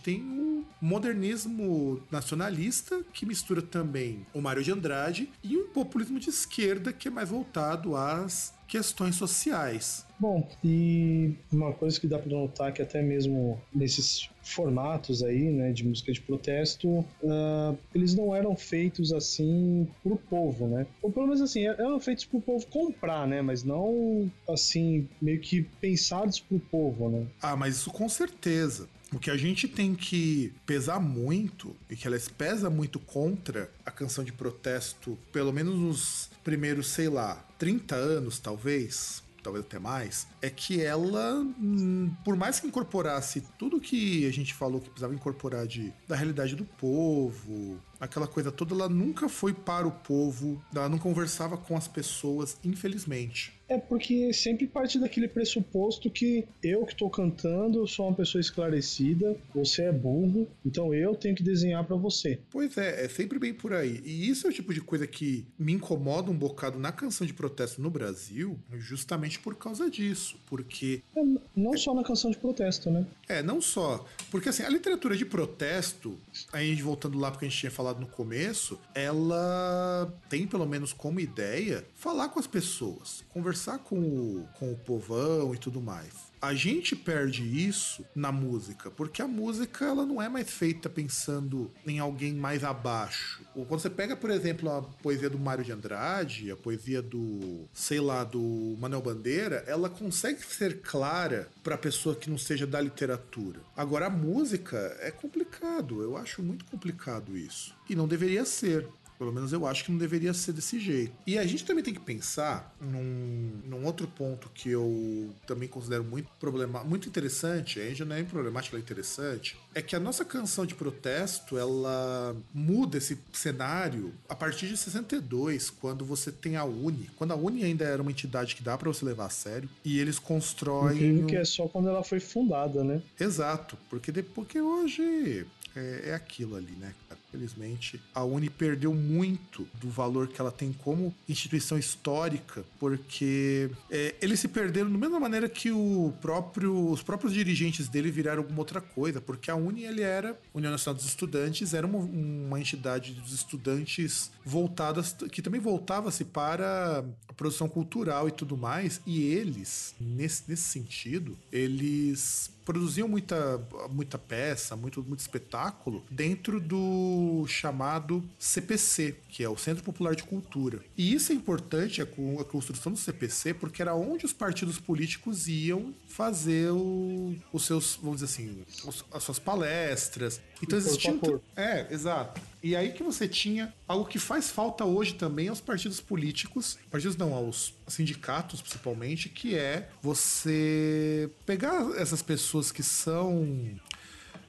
tem o modernismo nacionalista, que mistura também o Mário de Andrade, e um populismo de esquerda, que é mais voltado às questões sociais. Bom, e uma coisa que dá para notar que até mesmo nesses formatos aí, né, de música de protesto, uh, eles não eram feitos assim pro povo, né? Ou pelo menos assim, eram feitos pro povo comprar, né? Mas não assim, meio que pensados pro povo, né? Ah, mas isso com certeza. O que a gente tem que pesar muito, e que ela pesa muito contra a canção de protesto, pelo menos nos primeiros, sei lá, 30 anos, talvez, talvez até mais, é que ela, hum, por mais que incorporasse tudo que a gente falou que precisava incorporar de, da realidade do povo, aquela coisa toda, ela nunca foi para o povo, ela não conversava com as pessoas, infelizmente. É porque sempre parte daquele pressuposto que eu que estou cantando sou uma pessoa esclarecida, você é burro, então eu tenho que desenhar para você. Pois é, é sempre bem por aí. E isso é o tipo de coisa que me incomoda um bocado na canção de protesto no Brasil, justamente por causa disso. Porque. É, não só na canção de protesto, né? É, não só. Porque assim, a literatura de protesto, aí voltando lá porque a gente tinha falado no começo, ela tem pelo menos como ideia falar com as pessoas, conversar com o, com o povão e tudo mais a gente perde isso na música, porque a música ela não é mais feita pensando em alguém mais abaixo. Quando você pega, por exemplo, a poesia do Mário de Andrade, a poesia do, sei lá, do Manuel Bandeira, ela consegue ser clara para pessoa que não seja da literatura. Agora a música é complicado, eu acho muito complicado isso. E não deveria ser. Pelo menos eu acho que não deveria ser desse jeito. E a gente também tem que pensar num, num outro ponto que eu também considero muito problema, muito interessante, aí já não é problemático, é interessante, é que a nossa canção de protesto, ela muda esse cenário a partir de 62, quando você tem a Uni, quando a Uni ainda era uma entidade que dá para você levar a sério, e eles constroem... Incrível que é só quando ela foi fundada, né? Exato, porque, depois, porque hoje é, é aquilo ali, né, cara? Felizmente, a Uni perdeu muito do valor que ela tem como instituição histórica, porque é, eles se perderam da mesma maneira que próprio, os próprios dirigentes dele viraram alguma outra coisa, porque a Uni ele era, União Nacional dos Estudantes, era uma, uma entidade dos estudantes voltadas, que também voltava-se para a produção cultural e tudo mais, e eles, nesse, nesse sentido, eles produziam muita, muita peça, muito, muito espetáculo dentro do chamado CPC, que é o Centro Popular de Cultura. E isso é importante, a, a construção do CPC, porque era onde os partidos políticos iam fazer o, os seus, vamos dizer assim, os, as suas palestras. Então existia. É, exato. E aí que você tinha algo que faz falta hoje também aos partidos políticos, partidos não, aos sindicatos principalmente, que é você pegar essas pessoas que são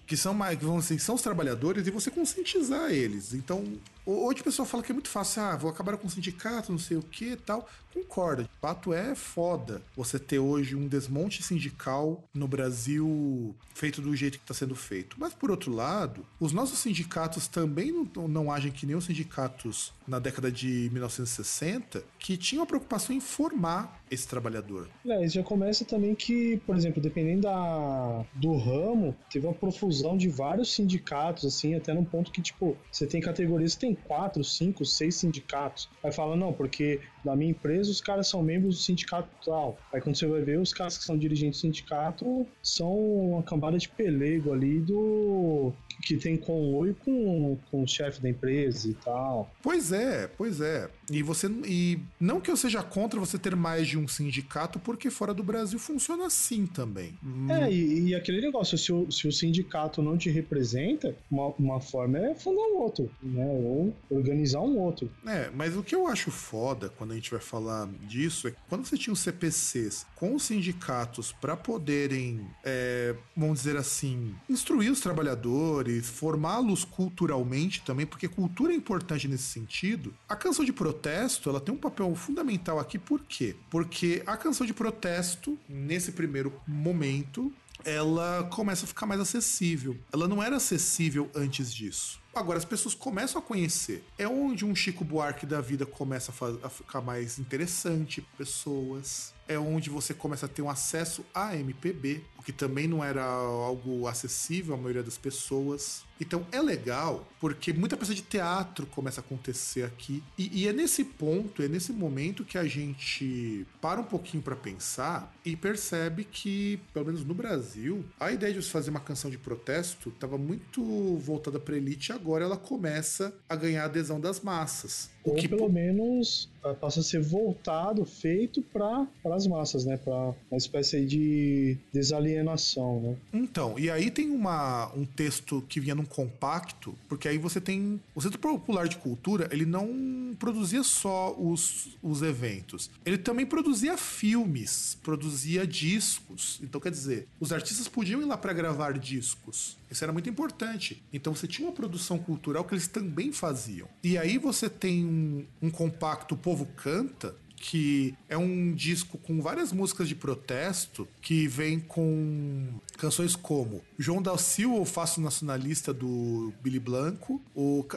que são mais, que vão assim, são os trabalhadores e você conscientizar eles. Então, hoje o pessoal fala que é muito fácil, ah, vou acabar com o sindicato, não sei o que tal. Concorda, de fato é foda você ter hoje um desmonte sindical no Brasil feito do jeito que está sendo feito. Mas por outro lado, os nossos sindicatos também não, não agem que nem os sindicatos na década de 1960, que tinham a preocupação em formar esse trabalhador. É, já começa também que, por exemplo, dependendo da, do ramo, teve uma profusão de vários sindicatos, assim, até num ponto que, tipo, você tem categorias que tem quatro, cinco, seis sindicatos. Aí fala, não, porque na minha empresa os caras são membros do sindicato tal. Aí quando você vai ver, os caras que são dirigentes do sindicato são uma cambada de pelego ali do que tem com oi com, com o chefe da empresa e tal. Pois é, pois é. E você e não que eu seja contra você ter mais de um sindicato, porque fora do Brasil funciona assim também. É, e, e aquele negócio, se o, se o sindicato não te representa, uma, uma forma é fundar um outro, né? Ou organizar um outro. É, mas o que eu acho foda quando a gente vai falar disso é que quando você tinha os CPCs com os sindicatos para poderem, é, vamos dizer assim, instruir os trabalhadores, formá-los culturalmente também, porque cultura é importante nesse sentido. A canção de protesto, ela tem um papel fundamental aqui, por quê? Porque a canção de protesto, nesse primeiro momento, ela começa a ficar mais acessível. Ela não era acessível antes disso. Agora as pessoas começam a conhecer. É onde um Chico Buarque da vida começa a, a ficar mais interessante pessoas. É onde você começa a ter um acesso a MPB, o que também não era algo acessível à maioria das pessoas. Então é legal porque muita peça de teatro começa a acontecer aqui. E, e é nesse ponto, é nesse momento que a gente para um pouquinho para pensar e percebe que, pelo menos no Brasil, a ideia de você fazer uma canção de protesto estava muito voltada para elite agora ela começa a ganhar adesão das massas. Ou que pelo menos ah, passa a ser voltado, feito para as massas, né? Para uma espécie de desalienação, né? Então, e aí tem uma, um texto que vinha num compacto, porque aí você tem. O Centro Popular de Cultura, ele não produzia só os, os eventos, ele também produzia filmes, produzia discos. Então, quer dizer, os artistas podiam ir lá para gravar discos. Isso era muito importante. Então você tinha uma produção cultural que eles também faziam. E aí você tem um, um compacto O Povo Canta, que é um disco com várias músicas de protesto que vem com canções como João Dalcil, o Faço Nacionalista do Billy Blanco,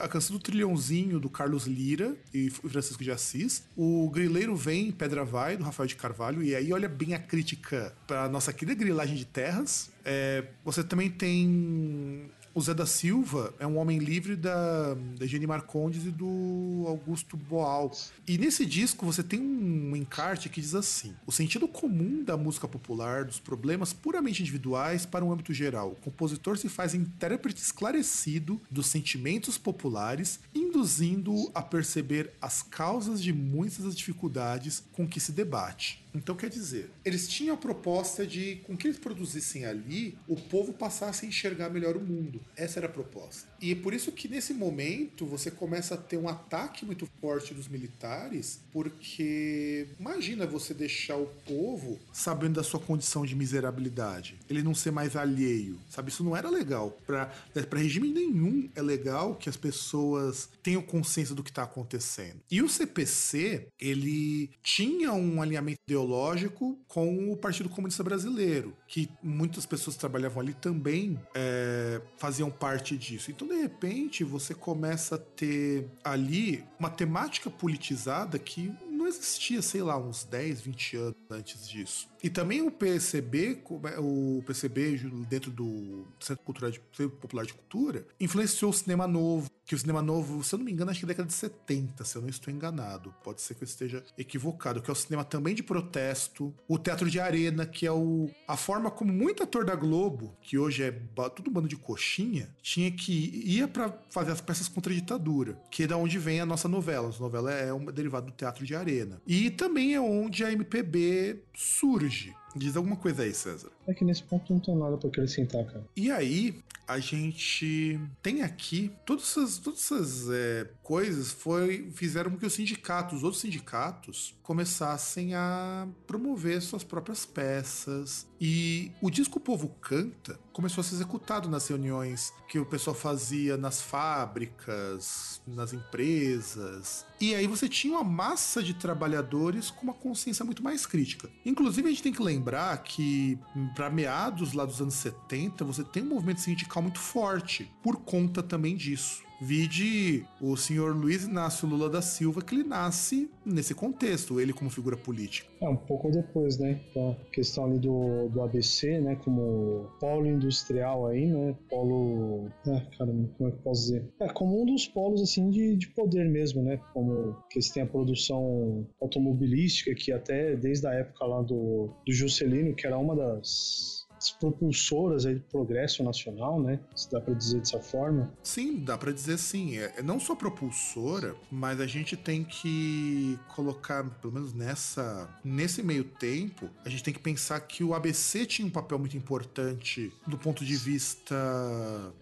a canção do Trilhãozinho do Carlos Lira e Francisco de Assis, o Grileiro Vem, Pedra Vai, do Rafael de Carvalho, e aí olha bem a crítica para nossa querida grilagem de terras. É, você também tem o Zé da Silva é um homem livre da, da Jenny Marcondes e do Augusto Boal. E nesse disco você tem um encarte que diz assim: o sentido comum da música popular, dos problemas puramente individuais para um âmbito geral. O compositor se faz intérprete esclarecido dos sentimentos populares, induzindo a perceber as causas de muitas das dificuldades com que se debate. Então, quer dizer, eles tinham a proposta de, com que eles produzissem ali, o povo passasse a enxergar melhor o mundo. Essa era a proposta. E é por isso que nesse momento você começa a ter um ataque muito forte dos militares, porque imagina você deixar o povo sabendo da sua condição de miserabilidade, ele não ser mais alheio, sabe? Isso não era legal. Para regime nenhum é legal que as pessoas tenham consciência do que está acontecendo. E o CPC, ele tinha um alinhamento ideológico com o Partido Comunista Brasileiro, que muitas pessoas que trabalhavam ali também é, faziam parte disso. Então, de repente, você começa a ter ali uma temática politizada que não existia, sei lá, uns 10, 20 anos antes disso. E também o PCB, o PCB dentro do Centro Cultural de, Popular de Cultura, influenciou o cinema novo, que o cinema novo, se eu não me engano, acho que é década de 70, se eu não estou enganado. Pode ser que eu esteja equivocado, que é o cinema também de protesto, o teatro de arena, que é o, a forma como muito ator da Globo, que hoje é tudo bando de coxinha, tinha que ia para fazer as peças contra a ditadura, que é da onde vem a nossa novela. A novela é um derivado do teatro de arena. E também é onde a MPB surge. Diz alguma coisa aí, César. É que nesse ponto não tem nada pra acrescentar, cara. E aí, a gente tem aqui todas essas, todas essas é, coisas foi, fizeram com que os sindicatos, os outros sindicatos, começassem a promover suas próprias peças. E o disco Povo Canta começou a ser executado nas reuniões que o pessoal fazia nas fábricas, nas empresas. E aí você tinha uma massa de trabalhadores com uma consciência muito mais crítica. Inclusive, a gente tem que lembrar que para meados lá dos anos 70, você tem um movimento sindical muito forte por conta também disso. Vide o senhor Luiz Inácio Lula da Silva, que ele nasce nesse contexto, ele como figura política. É, um pouco depois, né? A questão ali do, do ABC, né? Como polo industrial aí, né? Polo. Ah, caramba, como é que eu posso dizer? É, como um dos polos, assim, de, de poder mesmo, né? Como que eles têm a produção automobilística, que até desde a época lá do, do Juscelino, que era uma das propulsoras aí do progresso nacional, né? Se dá para dizer dessa forma. Sim, dá para dizer sim. É, é não só propulsora, mas a gente tem que colocar, pelo menos nessa nesse meio tempo, a gente tem que pensar que o ABC tinha um papel muito importante do ponto de vista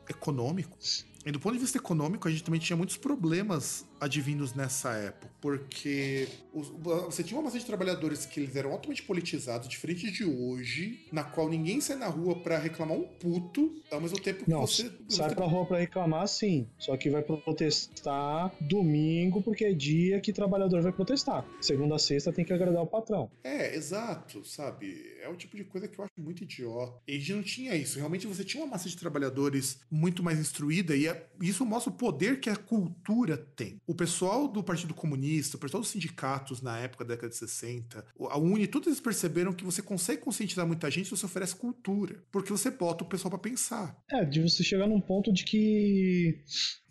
econômico. E do ponto de vista econômico, a gente também tinha muitos problemas advindos nessa época, porque os, você tinha uma massa de trabalhadores que eles eram altamente politizados, diferente de hoje, na qual ninguém sai na rua para reclamar um puto, ao mesmo tempo que Não, você. Sai você... pra rua pra reclamar, sim. Só que vai protestar domingo, porque é dia que trabalhador vai protestar. Segunda a sexta tem que agradar o patrão. É, exato, sabe? É o tipo de coisa que eu acho muito idiota. E a gente não tinha isso. Realmente você tinha uma massa de trabalhadores muito mais instruída e é, isso mostra o poder que a cultura tem. O pessoal do Partido Comunista, o pessoal dos sindicatos na época da década de 60, a Uni, todos eles perceberam que você consegue conscientizar muita gente se você oferece cultura. Porque você bota o pessoal para pensar. É, de você chegar num ponto de que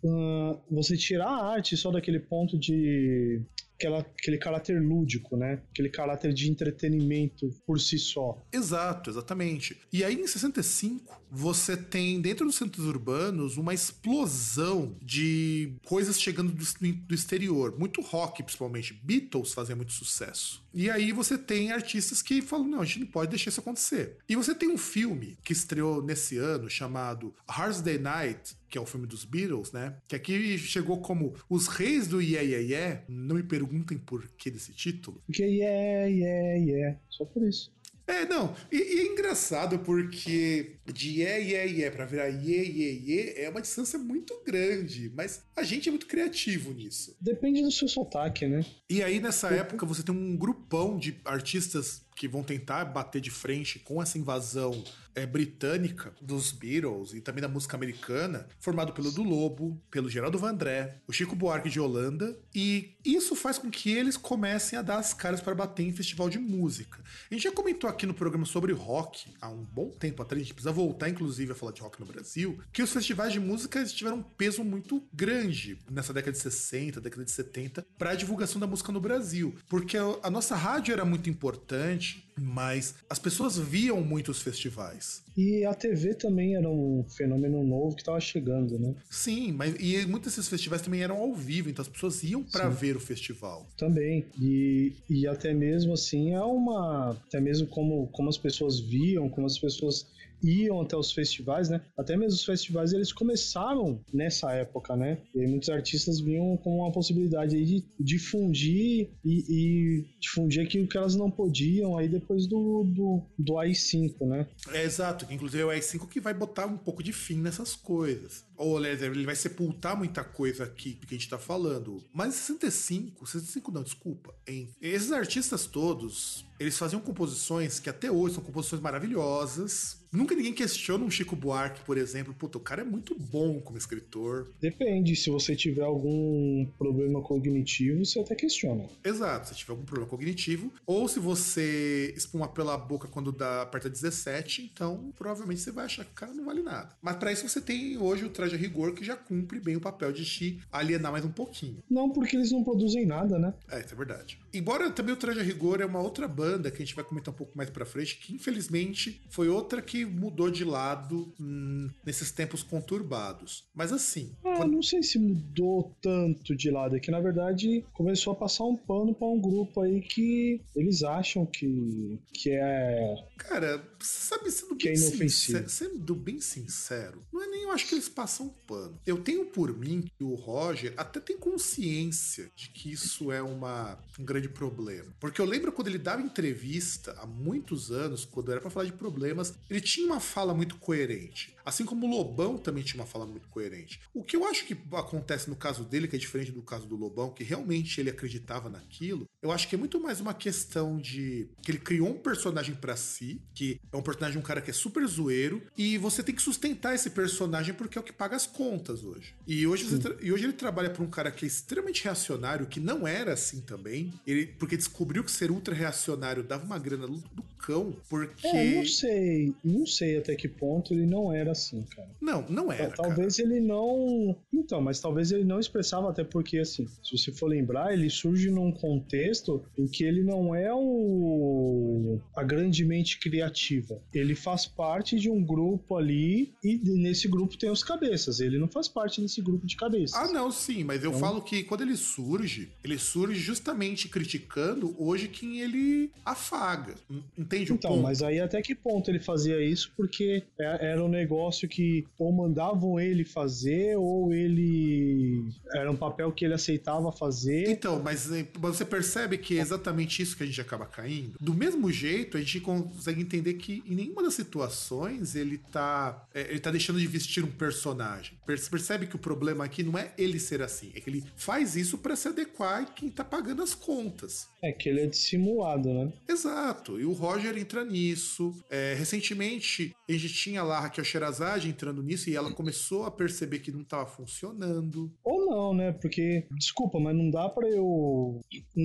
uh, você tirar a arte só daquele ponto de aquela, aquele caráter lúdico, né? Aquele caráter de entretenimento por si só. Exato, exatamente. E aí em 65, você tem dentro dos centros urbanos uma explosão de coisas chegando do, do exterior, muito rock principalmente. Beatles fazia muito sucesso. E aí você tem artistas que falam: não, a gente não pode deixar isso acontecer. E você tem um filme que estreou nesse ano chamado Hard Day Night, que é o filme dos Beatles, né? Que aqui chegou como Os Reis do Yeah Yeah Yeah. Não me perguntem por que desse título. Porque yeah, yeah, yeah. Só por isso. É, não, e, e, é engraçado porque de é, é, é pra virar iê, iê, iê é uma distância muito grande, mas a gente é muito criativo nisso. Depende do seu sotaque, né? E aí nessa época você tem um grupão de artistas que vão tentar bater de frente com essa invasão é, britânica dos Beatles e também da música americana, formado pelo do Lobo, pelo Geraldo Vandré, o Chico Buarque de Holanda, e isso faz com que eles comecem a dar as caras para bater em festival de música. A gente já comentou aqui no programa sobre rock há um bom tempo atrás, a gente precisa voltar inclusive a falar de rock no Brasil, que os festivais de música tiveram um peso muito grande nessa década de 60, década de 70, para a divulgação da música no Brasil, porque a nossa rádio era muito importante, mas as pessoas viam muitos festivais. E a TV também era um fenômeno novo que estava chegando, né? Sim, mas e muitos desses festivais também eram ao vivo, então as pessoas iam para ver o festival. Também. E, e até mesmo assim é uma. Até mesmo como, como as pessoas viam, como as pessoas iam até os festivais, né? Até mesmo os festivais eles começaram nessa época, né? E muitos artistas vinham com uma possibilidade de difundir e, e, difundir aquilo que elas não podiam aí depois do, do, do AI-5, né? É exato, inclusive é o AI-5 que vai botar um pouco de fim nessas coisas. Ou, aliás, ele vai sepultar muita coisa aqui que a gente tá falando. Mas 65, 65 não, desculpa, hein? Esses artistas todos, eles faziam composições que até hoje são composições maravilhosas, Nunca ninguém questiona um Chico Buarque, por exemplo. Puta, o cara é muito bom como escritor. Depende, se você tiver algum problema cognitivo, você até questiona. Exato, se tiver algum problema cognitivo. Ou se você espuma pela boca quando dá aperta 17, então provavelmente você vai achar que o cara não vale nada. Mas para isso você tem hoje o traje a rigor que já cumpre bem o papel de te alienar mais um pouquinho. Não, porque eles não produzem nada, né? É, isso é verdade. Embora também o traje a rigor é uma outra banda que a gente vai comentar um pouco mais pra frente, que infelizmente foi outra que mudou de lado hum, nesses tempos conturbados. Mas assim. Ah, quando... não sei se mudou tanto de lado, é que na verdade começou a passar um pano para um grupo aí que eles acham que, que é. Cara, sabe, sendo bem, é sincero, sendo bem sincero, não é nem eu acho que eles passam pano. Eu tenho por mim que o Roger até tem consciência de que isso é uma, um grande problema. Porque eu lembro quando ele dava entrevista há muitos anos, quando era para falar de problemas, ele tinha uma fala muito coerente. Assim como o Lobão também tinha uma fala muito coerente. O que eu acho que acontece no caso dele, que é diferente do caso do Lobão, que realmente ele acreditava naquilo, eu acho que é muito mais uma questão de que ele criou um personagem para si, que é um personagem, um cara que é super zoeiro, e você tem que sustentar esse personagem porque é o que paga as contas hoje. E hoje, e hoje ele trabalha para um cara que é extremamente reacionário, que não era assim também, ele, porque descobriu que ser ultra reacionário dava uma grana do cão, porque. É, não sei, não sei até que ponto ele não era assim, cara. Não, não era. Talvez cara. ele não. Então, mas talvez ele não expressava, até porque, assim, se você for lembrar, ele surge num contexto em que ele não é o. a grande mente criativa. Ele faz parte de um grupo ali e nesse grupo tem os cabeças. Ele não faz parte desse grupo de cabeças. Ah, não, sim, mas eu então... falo que quando ele surge, ele surge justamente criticando hoje quem ele afaga. Entende então, o ponto? mas aí até que ponto ele fazia isso? Porque é, era um negócio que ou mandavam ele fazer ou ele era um papel que ele aceitava fazer. Então, mas eh, você percebe que é exatamente isso que a gente acaba caindo. Do mesmo jeito, a gente consegue entender que em nenhuma das situações ele tá, é, ele tá deixando de vestir um personagem. Percebe que o problema aqui não é ele ser assim, é que ele faz isso para se adequar a quem tá pagando as contas. É que ele é dissimulado, né? Exato. E o Roger entra nisso. É, recentemente, a gente tinha lá a Raquel Sherazade entrando nisso e ela começou a perceber que não estava funcionando. Ou não, né? Porque, desculpa, mas não dá para eu.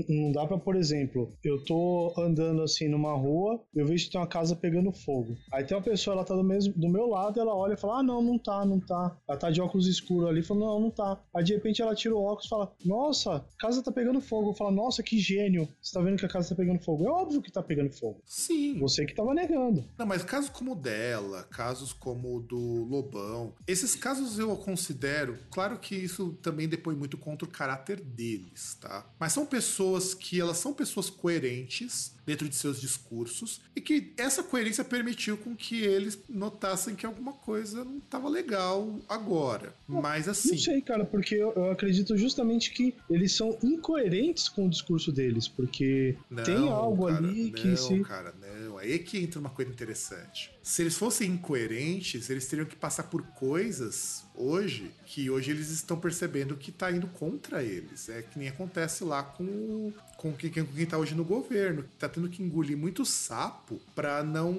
Não dá para, por exemplo, eu tô andando assim numa rua, eu vejo que tem uma casa pegando fogo. Aí tem uma pessoa, ela tá do, mesmo, do meu lado, ela olha e fala: Ah, não, não tá, não tá. Ela tá de óculos escuros ali, fala: Não, não tá. Aí de repente ela tira o óculos e fala: Nossa, a casa tá pegando fogo. Fala: Nossa, que gênio. Você tá vendo que a casa tá pegando fogo. É óbvio que tá pegando fogo. Sim. Você que tava negando. Não, mas casos como o dela, casos como o do Lobão, esses casos eu considero, claro que isso também depõe muito contra o caráter deles, tá? Mas são pessoas que elas são pessoas coerentes dentro de seus discursos e que essa coerência permitiu com que eles notassem que alguma coisa não estava legal agora. Mas assim. Não sei, cara, porque eu, eu, acredito justamente que eles são incoerentes com o discurso deles, porque não, tem algo cara, ali não, que se. Cara, não Aí é que entra uma coisa interessante. Se eles fossem incoerentes, eles teriam que passar por coisas hoje que hoje eles estão percebendo que está indo contra eles. É que nem acontece lá com com quem, com quem tá hoje no governo, que tá tendo que engolir muito sapo para não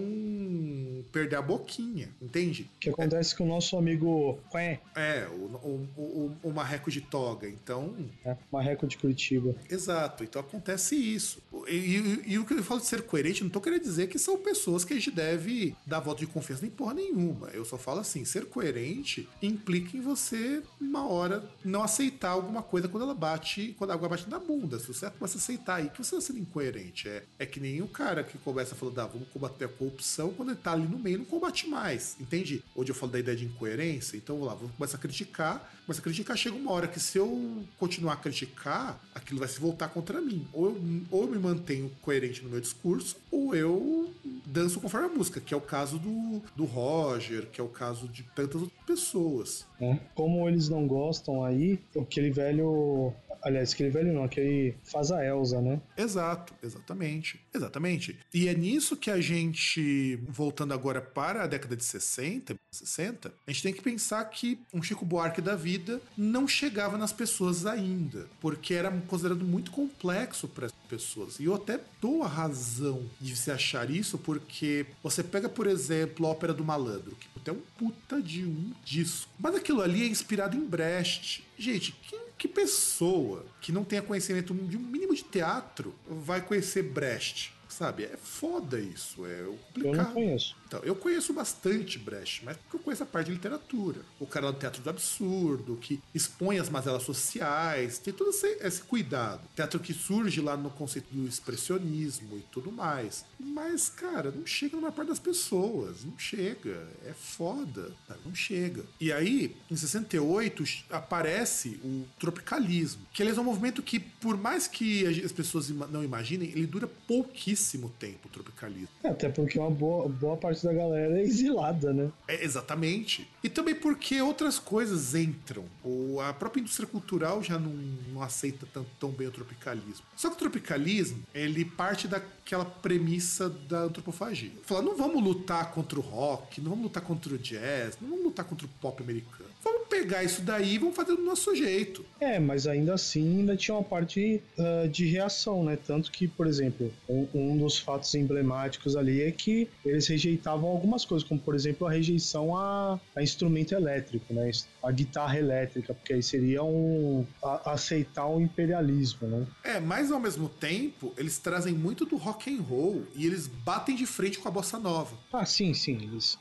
perder a boquinha, entende? Que acontece é, com o nosso amigo Qué. É, o, o, o, o, Marreco de Toga, então... É, Marreco de Curitiba. Exato, então acontece isso. E, e, e, o que eu falo de ser coerente, não tô querendo dizer que são pessoas que a gente deve dar voto de confiança nem porra nenhuma. Eu só falo assim, ser coerente implica em você, uma hora, não aceitar alguma coisa quando ela bate, quando a água bate na bunda. Se você começa a aceitar aí que você está sendo incoerente. É, é que nem o cara que começa falando, ah, vamos combater a corrupção, quando ele tá ali no meio, não combate mais. Entende? Onde eu falo da ideia de incoerência, então vamos lá, vamos começar a criticar, mas a criticar chega uma hora que se eu continuar a criticar, aquilo vai se voltar contra mim. Ou eu, ou eu me mantenho coerente no meu discurso, ou eu danço conforme a música, que é o caso do, do Roger, que é o caso de tantas outras pessoas. É. Como eles não gostam aí, aquele velho Aliás, aquele velho não, aquele faz a Elsa, né? Exato, exatamente. Exatamente. E é nisso que a gente, voltando agora para a década de 60, 60, a gente tem que pensar que um Chico Buarque da vida não chegava nas pessoas ainda, porque era considerado muito complexo para as pessoas. E eu até dou a razão de se achar isso, porque você pega, por exemplo, a Ópera do Malandro, que é um puta de um disco. Mas aquilo ali é inspirado em Brecht. Gente, quem que pessoa que não tenha conhecimento de um mínimo de teatro vai conhecer Brecht? Sabe? É foda isso, é complicado. Eu não conheço. Então, eu conheço bastante Brecht, mas porque eu conheço a parte de literatura. O cara do teatro do absurdo, que expõe as mazelas sociais, tem todo esse, esse cuidado. Teatro que surge lá no conceito do expressionismo e tudo mais. Mas, cara, não chega na maior parte das pessoas. Não chega. É foda. Não chega. E aí, em 68, aparece o tropicalismo, que é um movimento que, por mais que as pessoas não imaginem, ele dura pouquíssimo tempo, o tropicalismo. É, até porque uma boa, boa parte da galera é exilada, né? É, exatamente. E também porque outras coisas entram. O, a própria indústria cultural já não, não aceita tão, tão bem o tropicalismo. Só que o tropicalismo, ele parte daquela premissa da antropofagia. Falar, não vamos lutar contra o rock, não vamos lutar contra o jazz, não vamos lutar contra o pop americano. Vamos pegar isso daí e vamos fazer do nosso jeito. É, mas ainda assim ainda tinha uma parte uh, de reação, né? Tanto que, por exemplo, um, um, dos fatos emblemáticos ali é que eles rejeitavam algumas coisas, como por exemplo a rejeição a, a instrumento elétrico, né? A guitarra elétrica, porque aí seria um a, aceitar o imperialismo, né? É, mas ao mesmo tempo eles trazem muito do rock and roll e eles batem de frente com a bossa nova. Ah, sim, sim, eles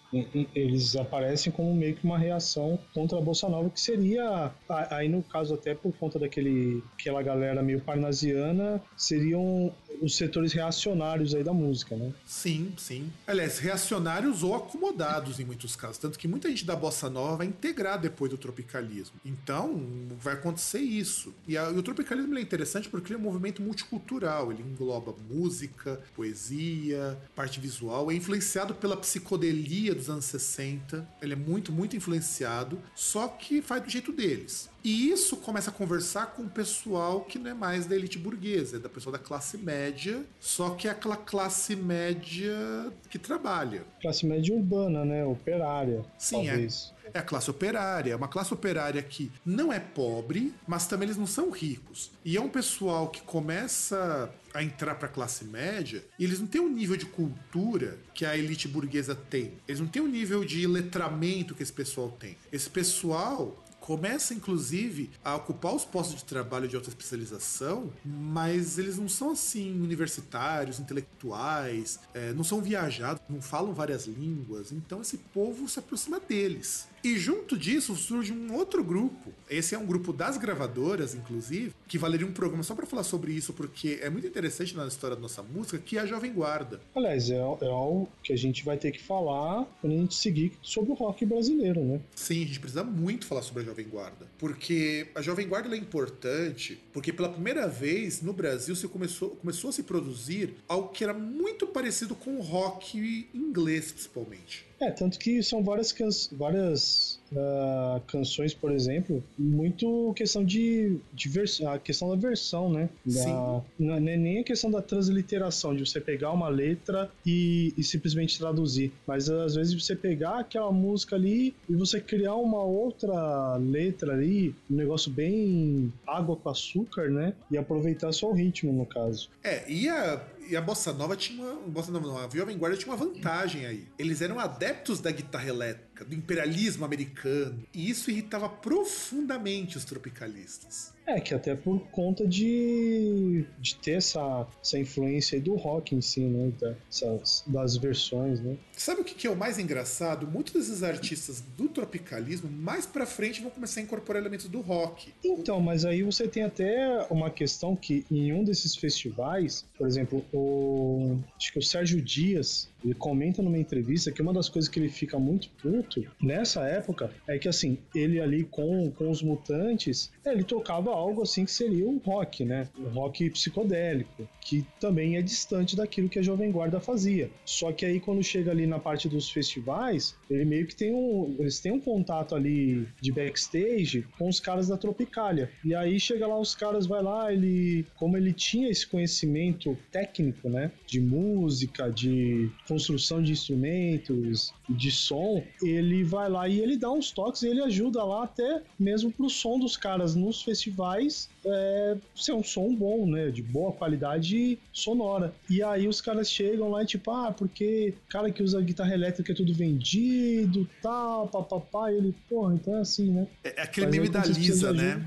eles aparecem como meio que uma reação contra contra a Bolsa Nova, que seria, aí no caso até por conta daquele, aquela galera meio parnasiana, seriam os setores reacionários aí da música, né? Sim, sim. Aliás, reacionários ou acomodados em muitos casos. Tanto que muita gente da bossa nova vai integrar depois do tropicalismo. Então, vai acontecer isso. E, a, e o tropicalismo é interessante porque ele é um movimento multicultural. Ele engloba música, poesia, parte visual. É influenciado pela psicodelia dos anos 60. Ele é muito, muito influenciado. Só que faz do jeito deles. E isso começa a conversar com o pessoal que não é mais da elite burguesa, é da pessoa da classe média, só que é aquela classe média que trabalha. Classe média urbana, né? Operária. Sim, é. É a classe operária, é uma classe operária que não é pobre, mas também eles não são ricos. E é um pessoal que começa a entrar para a classe média e eles não têm o nível de cultura que a elite burguesa tem. Eles não têm o nível de letramento que esse pessoal tem. Esse pessoal começa inclusive a ocupar os postos de trabalho de alta especialização, mas eles não são assim universitários, intelectuais, é, não são viajados, não falam várias línguas, então esse povo se aproxima deles. E junto disso surge um outro grupo. Esse é um grupo das gravadoras, inclusive, que valeria um programa só para falar sobre isso, porque é muito interessante na história da nossa música, que é a Jovem Guarda. Aliás, é, é algo que a gente vai ter que falar quando a gente seguir sobre o rock brasileiro, né? Sim, a gente precisa muito falar sobre a Jovem Guarda. Porque a Jovem Guarda é importante, porque pela primeira vez no Brasil se começou, começou a se produzir algo que era muito parecido com o rock inglês, principalmente. É, tanto que são várias, várias uh, canções, por exemplo, muito questão de, de vers a questão da versão, né? Da, Sim. Não é nem a questão da transliteração, de você pegar uma letra e, e simplesmente traduzir, mas às vezes você pegar aquela música ali e você criar uma outra letra ali, um negócio bem água com açúcar, né? E aproveitar só o ritmo, no caso. É, e a e a Bossa Nova tinha uma. Bossa Nova não, a Jovem Guarda tinha uma vantagem aí. Eles eram adeptos da guitarra elétrica, do imperialismo americano. E isso irritava profundamente os tropicalistas. É, que até por conta de, de ter essa, essa influência do rock em si, né? Das, das versões, né? Sabe o que, que é o mais engraçado? Muitos desses artistas do tropicalismo, mais pra frente, vão começar a incorporar elementos do rock. Então, mas aí você tem até uma questão que em um desses festivais, por exemplo, o, acho que o Sérgio Dias, ele comenta numa entrevista que uma das coisas que ele fica muito puto nessa época é que, assim, ele ali com, com os mutantes, ele tocava algo assim que seria um rock, né? Um rock psicodélico, que também é distante daquilo que a Jovem Guarda fazia. Só que aí quando chega ali na parte dos festivais, ele meio que tem um. Eles têm um contato ali de backstage com os caras da Tropicália. E aí chega lá, os caras vai lá, ele. Como ele tinha esse conhecimento técnico, né? De música, de construção de instrumentos, de som, ele vai lá e ele dá uns toques e ele ajuda lá até mesmo pro som dos caras nos festivais é, ser um som bom, né? De boa qualidade sonora. E aí os caras chegam lá e tipo, ah, porque cara que usa guitarra elétrica é tudo vendido, tal, papapá. E ele, porra, então é assim, né? É, é aquele Mas meme da Lisa, né?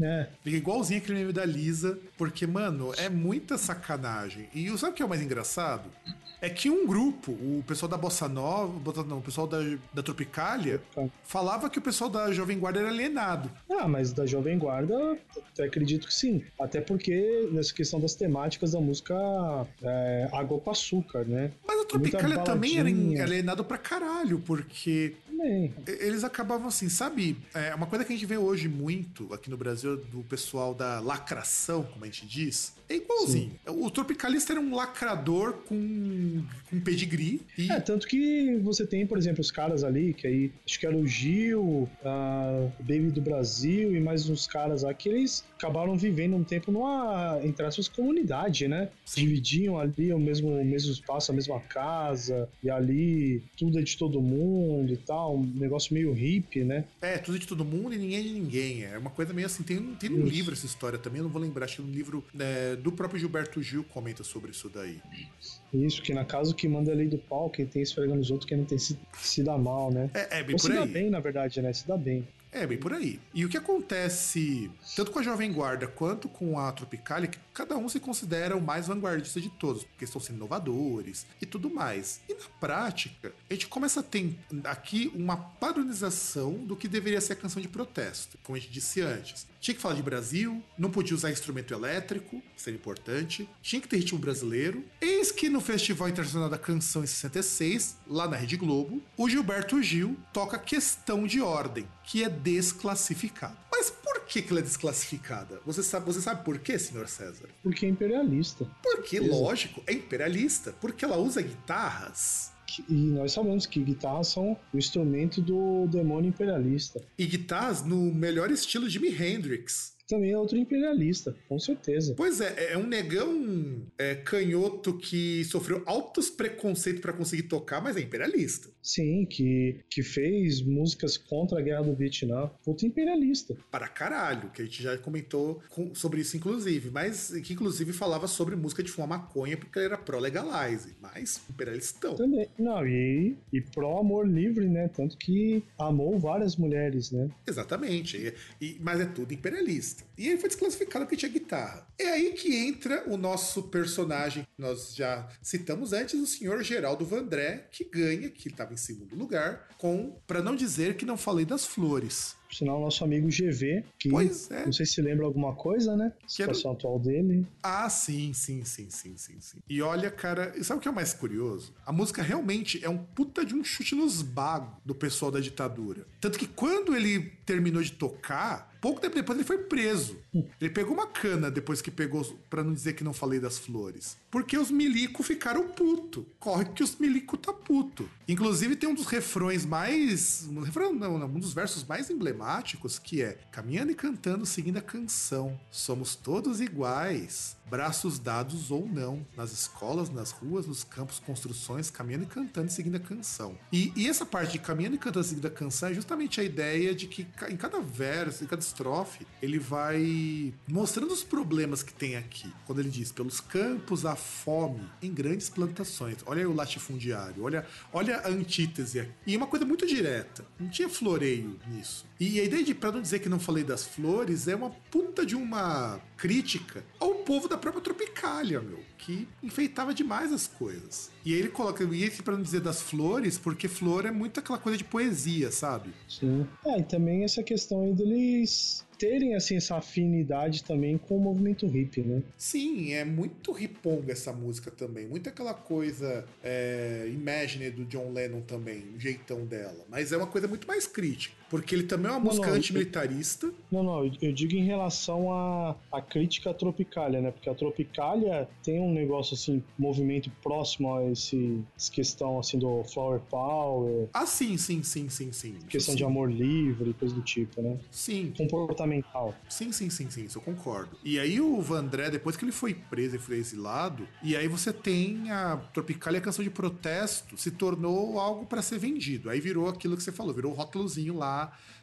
É. Fica igualzinho aquele meme da Lisa, porque, mano, é muita sacanagem. E sabe o que é o mais engraçado? É que um grupo, o pessoal da Bossa Nova, não, o pessoal da, da Tropicália, falava que o pessoal da Jovem Guarda era alienado. Ah, mas da Jovem Guarda, até acredito que sim. Até porque nessa questão das temáticas da música é, água com açúcar, né? Mas a Tropicália também era alienado pra caralho, porque também. Eles acabavam assim, sabe? É uma coisa que a gente vê hoje muito aqui no Brasil do pessoal da lacração, como a gente diz, é igualzinho. Sim. O Tropicalista era um lacrador com, com pedigree. E... É, tanto que você tem, por exemplo, os caras ali, que aí, acho que era o Gil, o Baby do Brasil e mais uns caras lá, que eles acabaram vivendo um tempo numa, entre aspas, comunidade, né? Sim. Dividiam ali o mesmo, o mesmo espaço, a mesma casa, e ali tudo é de todo mundo e tal um negócio meio hippie, né? É, tudo de todo mundo e ninguém é de ninguém. É uma coisa meio assim. Tem, tem um livro essa história também, eu não vou lembrar, acho que um livro é, do próprio Gilberto Gil comenta sobre isso daí. Isso, que na casa que manda a lei do pau, quem tem esfregando os outros, quem não tem se, se dá mal, né? É, é bem Ou por se aí. dá bem, na verdade, né? Se dá bem. É, bem por aí. E o que acontece, tanto com a Jovem Guarda quanto com a Tropicália, é que cada um se considera o mais vanguardista de todos, porque estão sendo inovadores e tudo mais. E na prática, a gente começa a ter aqui uma padronização do que deveria ser a canção de protesto, como a gente disse antes. Tinha que falar de Brasil, não podia usar instrumento elétrico, isso era importante. Tinha que ter ritmo brasileiro. Eis que no Festival Internacional da Canção em 66, lá na Rede Globo, o Gilberto Gil toca Questão de Ordem, que é desclassificado. Mas por que, que ela é desclassificada? Você sabe, você sabe por quê, senhor César? Porque é imperialista. Porque, Exato. lógico, é imperialista. Porque ela usa guitarras e nós sabemos que guitarras são o instrumento do demônio imperialista. E guitarras no melhor estilo Jimi Hendrix também é outro imperialista, com certeza. Pois é, é um negão é, canhoto que sofreu altos preconceitos para conseguir tocar, mas é imperialista. Sim, que, que fez músicas contra a guerra do Vietnã. Puta imperialista. Para caralho, que a gente já comentou com, sobre isso, inclusive. Mas que, inclusive, falava sobre música de fumar maconha porque ele era pró-legalize. Mas imperialistão. Também. Não, e, e pró-amor livre, né? Tanto que amou várias mulheres, né? Exatamente. E, e, mas é tudo imperialista. E ele foi desclassificado porque tinha guitarra. É aí que entra o nosso personagem, que nós já citamos antes, o senhor Geraldo Vandré, que ganha, que estava em segundo lugar, com, para não dizer que não falei das flores. Por sinal, nosso amigo GV, que pois é. não sei se lembra alguma coisa, né? A situação atual dele. Ah, sim, sim, sim, sim, sim, sim. E olha, cara, sabe o que é o mais curioso? A música realmente é um puta de um chute nos bagos do pessoal da ditadura. Tanto que quando ele terminou de tocar, Pouco tempo depois ele foi preso. Ele pegou uma cana depois que pegou, para não dizer que não falei das flores. Porque os milico ficaram puto. Corre que os milico tá puto. Inclusive tem um dos refrões mais. Um, refrão, não, um dos versos mais emblemáticos que é Caminhando e cantando, seguindo a canção. Somos todos iguais braços dados ou não, nas escolas, nas ruas, nos campos, construções, caminhando e cantando seguindo a canção. E, e essa parte de caminhando e cantando seguindo a canção é justamente a ideia de que em cada verso, em cada estrofe, ele vai mostrando os problemas que tem aqui. Quando ele diz, pelos campos a fome em grandes plantações. Olha aí o latifundiário, olha, olha a antítese aqui. E uma coisa muito direta, não tinha floreio nisso. E a ideia de, pra não dizer que não falei das flores, é uma puta de uma crítica ao povo da própria Tropicália, meu, que enfeitava demais as coisas. E aí ele coloca, e esse pra não dizer das flores, porque flor é muito aquela coisa de poesia, sabe? Sim. É, e também essa questão aí deles terem assim essa afinidade também com o movimento hip, né? Sim, é muito riponga essa música também, muito aquela coisa é, Imagine do John Lennon também, o jeitão dela, mas é uma coisa muito mais crítica, porque ele também é uma não, música antimilitarista. Não, não, eu digo em relação à, à crítica à Tropicália, né? Porque a Tropicália tem um negócio assim, movimento próximo a esse essa questão assim do flower power. Ah, sim, sim, sim, sim, sim. Questão sim. de amor livre, coisa do tipo, né? Sim. Comportamento fundamental. Sim, sim, sim, sim, isso eu concordo. E aí o Vandré, depois que ele foi preso e foi exilado, e aí você tem a Tropicália, a canção de protesto, se tornou algo para ser vendido. Aí virou aquilo que você falou, virou o rótulozinho lá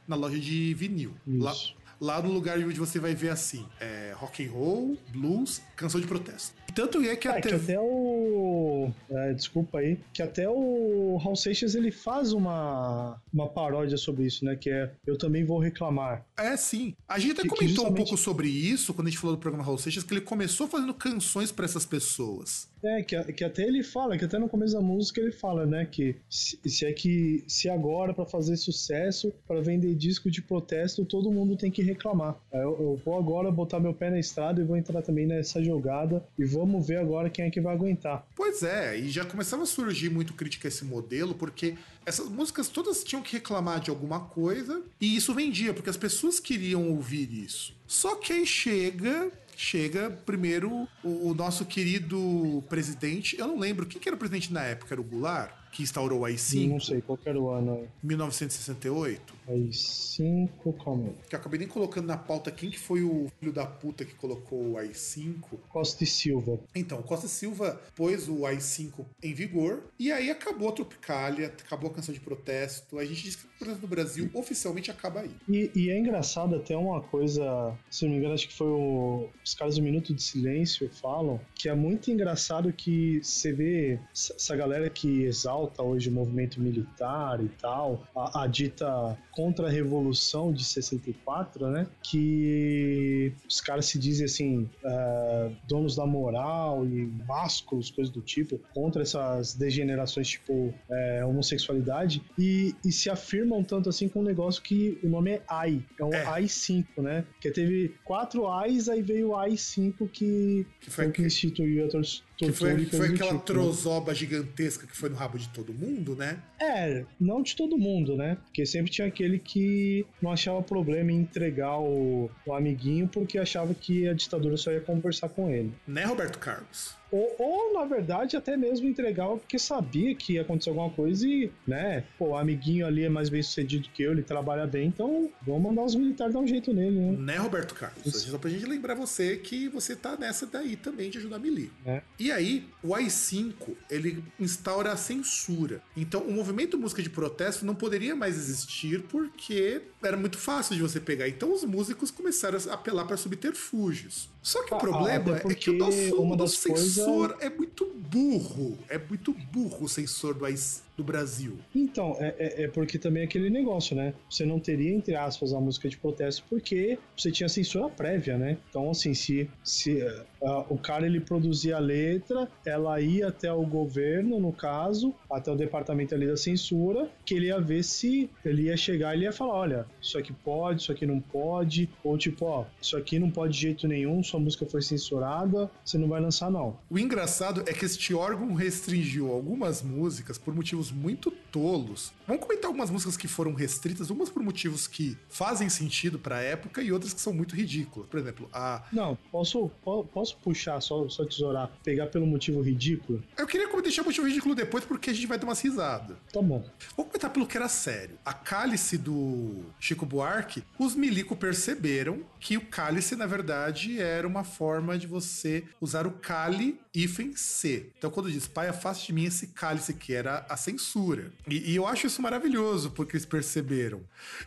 na loja de vinil. Isso. Lá, lá no lugar onde você vai ver assim, é, rock and roll, blues, canção de protesto. Tanto é que é, até... Que até o... É, desculpa aí. Que até o Raul Seixas, ele faz uma, uma paródia sobre isso, né? Que é Eu Também Vou Reclamar. É, sim. A gente até que, comentou que justamente... um pouco sobre isso quando a gente falou do programa Raul Seixas, que ele começou fazendo canções para essas pessoas. É, que, que até ele fala, que até no começo da música ele fala, né? Que se, se é que se agora para fazer sucesso, para vender disco de protesto, todo mundo tem que reclamar. Eu, eu vou agora botar meu pé na estrada e vou entrar também nessa jogada e vamos ver agora quem é que vai aguentar. Pois é, e já começava a surgir muito crítica a esse modelo, porque essas músicas todas tinham que reclamar de alguma coisa, e isso vendia, porque as pessoas queriam ouvir isso. Só que aí chega chega primeiro o, o, nosso querido presidente. Eu não lembro quem que era o presidente na época, era o Goulart? Que instaurou o AI-5? Não sei, qual era o ano? 1968? AI-5, calma aí. Que eu acabei nem colocando na pauta quem que foi o filho da puta que colocou o AI-5. Costa e Silva. Então, Costa e Silva pôs o AI-5 em vigor e aí acabou a Tropicália, acabou a canção de protesto. A gente diz que o protesto no Brasil oficialmente acaba aí. E, e, é engraçado até uma coisa, se não me engano, acho que foi o, os caras do Minuto de Silêncio falam, que é muito engraçado que você vê essa galera que exalta alta hoje o movimento militar e tal, a, a dita contra-revolução de 64, né? Que os caras se dizem assim, uh, donos da moral e másculos, coisas do tipo, contra essas degenerações tipo uh, homossexualidade e, e, se afirmam tanto assim com um negócio que o nome é AI, é um é. AI-5, né? Que teve quatro Ai's, aí veio o AI-5 que, que foi que instituiu a que foi, foi aquela tipo, trozoba né? gigantesca que foi no rabo de todo mundo, né? É, não de todo mundo, né? Porque sempre tinha aquele que não achava problema em entregar o, o amiguinho porque achava que a ditadura só ia conversar com ele. Né, Roberto Carlos? Ou, ou, na verdade, até mesmo entregar porque sabia que ia acontecer alguma coisa e, né, pô, o amiguinho ali é mais bem sucedido que eu, ele trabalha bem, então vamos mandar os militares dar um jeito nele, né? Né, Roberto Carlos? Isso. Só pra gente lembrar você que você tá nessa daí também de ajudar a Mili. É. E aí, o AI-5, ele instaura a censura. Então, o movimento música de protesto não poderia mais existir porque era muito fácil de você pegar. Então, os músicos começaram a apelar para subterfúgios. Só que ah, o problema é que o nosso, o nosso sensor coisa... é muito burro. É muito burro o sensor do, do Brasil. Então, é, é, é, porque também é aquele negócio, né? Você não teria, entre aspas, a música de protesto porque você tinha censura prévia, né? Então, assim, se, se uh, o cara ele produzia a letra, ela ia até o governo, no caso, até o departamento ali da censura, que ele ia ver se ele ia chegar e ele ia falar: olha, isso aqui pode, isso aqui não pode, ou tipo, ó, isso aqui não pode de jeito nenhum, sua música foi censurada, você não vai lançar, não. O engraçado é que este órgão restringiu algumas músicas por motivos motivos muito tolos. Vamos comentar algumas músicas que foram restritas, umas por motivos que fazem sentido pra época e outras que são muito ridículas. Por exemplo, a. Não, posso, posso puxar, só, só tesourar, pegar pelo motivo ridículo? Eu queria deixar o motivo ridículo depois porque a gente vai dar umas risadas. Tá bom. Vou comentar pelo que era sério. A cálice do Chico Buarque, os milico perceberam que o cálice, na verdade, era uma forma de você usar o cali hífen C. Então, quando diz pai, afaste de mim esse cálice, que era a censura. E, e, eu acho isso maravilhoso, porque eles perceberam.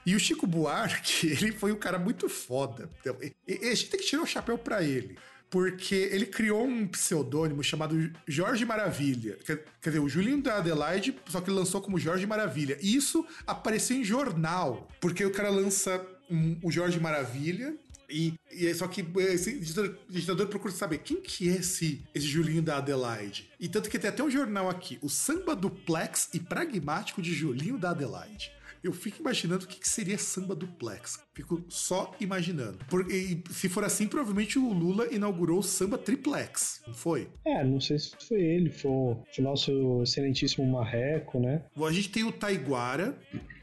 E o Chico Buarque, ele foi um cara muito foda. Então, e, e a gente tem que tirar o chapéu para ele porque ele criou um pseudônimo chamado Jorge Maravilha. Quer, quer, dizer, o Julinho da Adelaide, só que ele lançou como Jorge Maravilha. E isso apareceu em jornal, porque o cara lança um, o Jorge Maravilha, e, e é só que esse ditador, ditador procura saber quem que é esse, esse Julinho da Adelaide. E tanto que tem até um jornal aqui, o Samba Duplex e Pragmático de Julinho da Adelaide. Eu fico imaginando o que, que seria samba duplex. Fico só imaginando. Porque se for assim, provavelmente o Lula inaugurou o samba triplex, não foi? É, não sei se foi ele, foi o nosso excelentíssimo Marreco, né? A gente tem o Taiguara,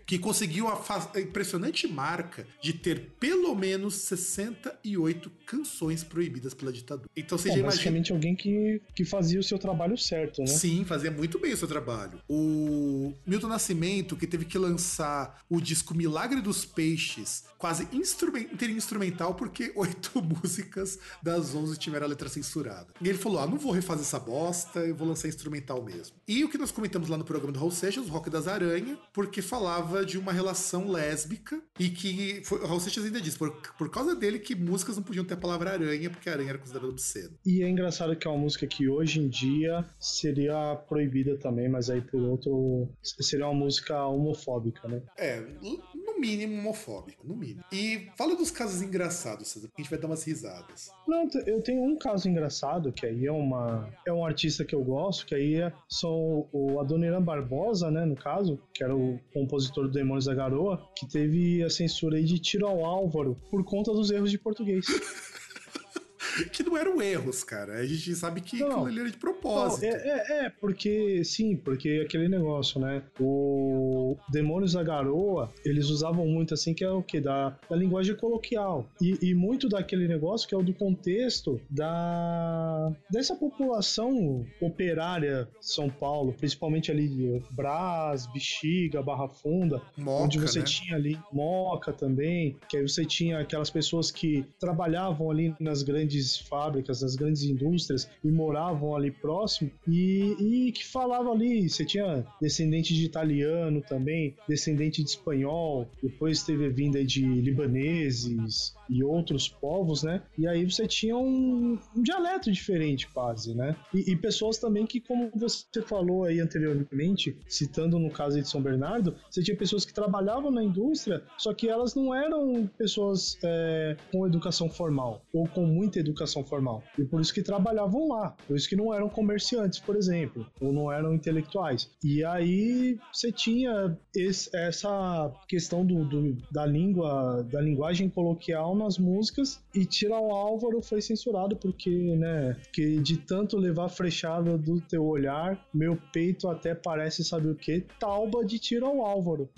que conseguiu a, a, impressionante marca de ter pelo menos 68 canções proibidas pela ditadura. Então você Bom, já basicamente imagina... alguém que, que fazia o seu trabalho certo, né? Sim, fazia muito bem o seu trabalho. O Milton Nascimento, que teve que lançar o disco Milagre dos Peixes, quase instrument... instrumental, porque oito músicas das 11 tiveram a letra censurada. E ele falou: ah, não vou refazer essa bosta, eu vou lançar instrumental mesmo. E o que nós comentamos lá no programa do Raul Seixas, o Rock das Aranha, porque falava falava de uma relação lésbica e que foi, o Raul Seixas ainda disse, por, por causa dele que músicas não podiam ter a palavra aranha, porque a aranha era considerada obscena. E é engraçado que é uma música que hoje em dia seria proibida também, mas aí por outro seria uma música homofóbica, né? É, mínimo homofóbica, no mínimo. E fala dos casos engraçados, César, porque a gente vai dar umas risadas. Não, eu tenho um caso engraçado, que aí é uma é um artista que eu gosto, que aí é, são o Adoniran Barbosa, né, no caso, que era o compositor do Demônios da Garoa, que teve a censura aí de tiro ao Álvaro por conta dos erros de português. que não eram erros, cara. A gente sabe que não, ele era de propósito. Não, é, é, é, porque, sim, porque aquele negócio, né? O Demônios da Garoa, eles usavam muito assim, que é o que? Da, da linguagem coloquial. E, e, muito daquele negócio que é o do contexto da dessa população operária de São Paulo, principalmente ali Brás, Bexiga, Barra Funda, Moca, onde você né? tinha ali Moca também, que aí você tinha aquelas pessoas que trabalhavam ali nas grandes grandes fábricas, das grandes indústrias e moravam ali próximo e, e que falavam ali, você tinha descendente de italiano também, descendente de espanhol, depois teve a vinda de libaneses e outros povos, né? E aí você tinha um, um dialeto diferente quase, né? E, e, pessoas também que, como você falou aí anteriormente, citando no caso de São Bernardo, você tinha pessoas que trabalhavam na indústria, só que elas não eram pessoas é, com educação formal ou com muita educação formal. E por isso que trabalhavam lá. Por isso que não eram comerciantes, por exemplo, ou não eram intelectuais. E aí você tinha esse, essa questão do, do, da língua, da linguagem coloquial nas músicas e Tira o Álvaro foi censurado porque, né, que de tanto levar frechada do teu olhar, meu peito até parece sabe o que, tauba de Tira o Álvaro.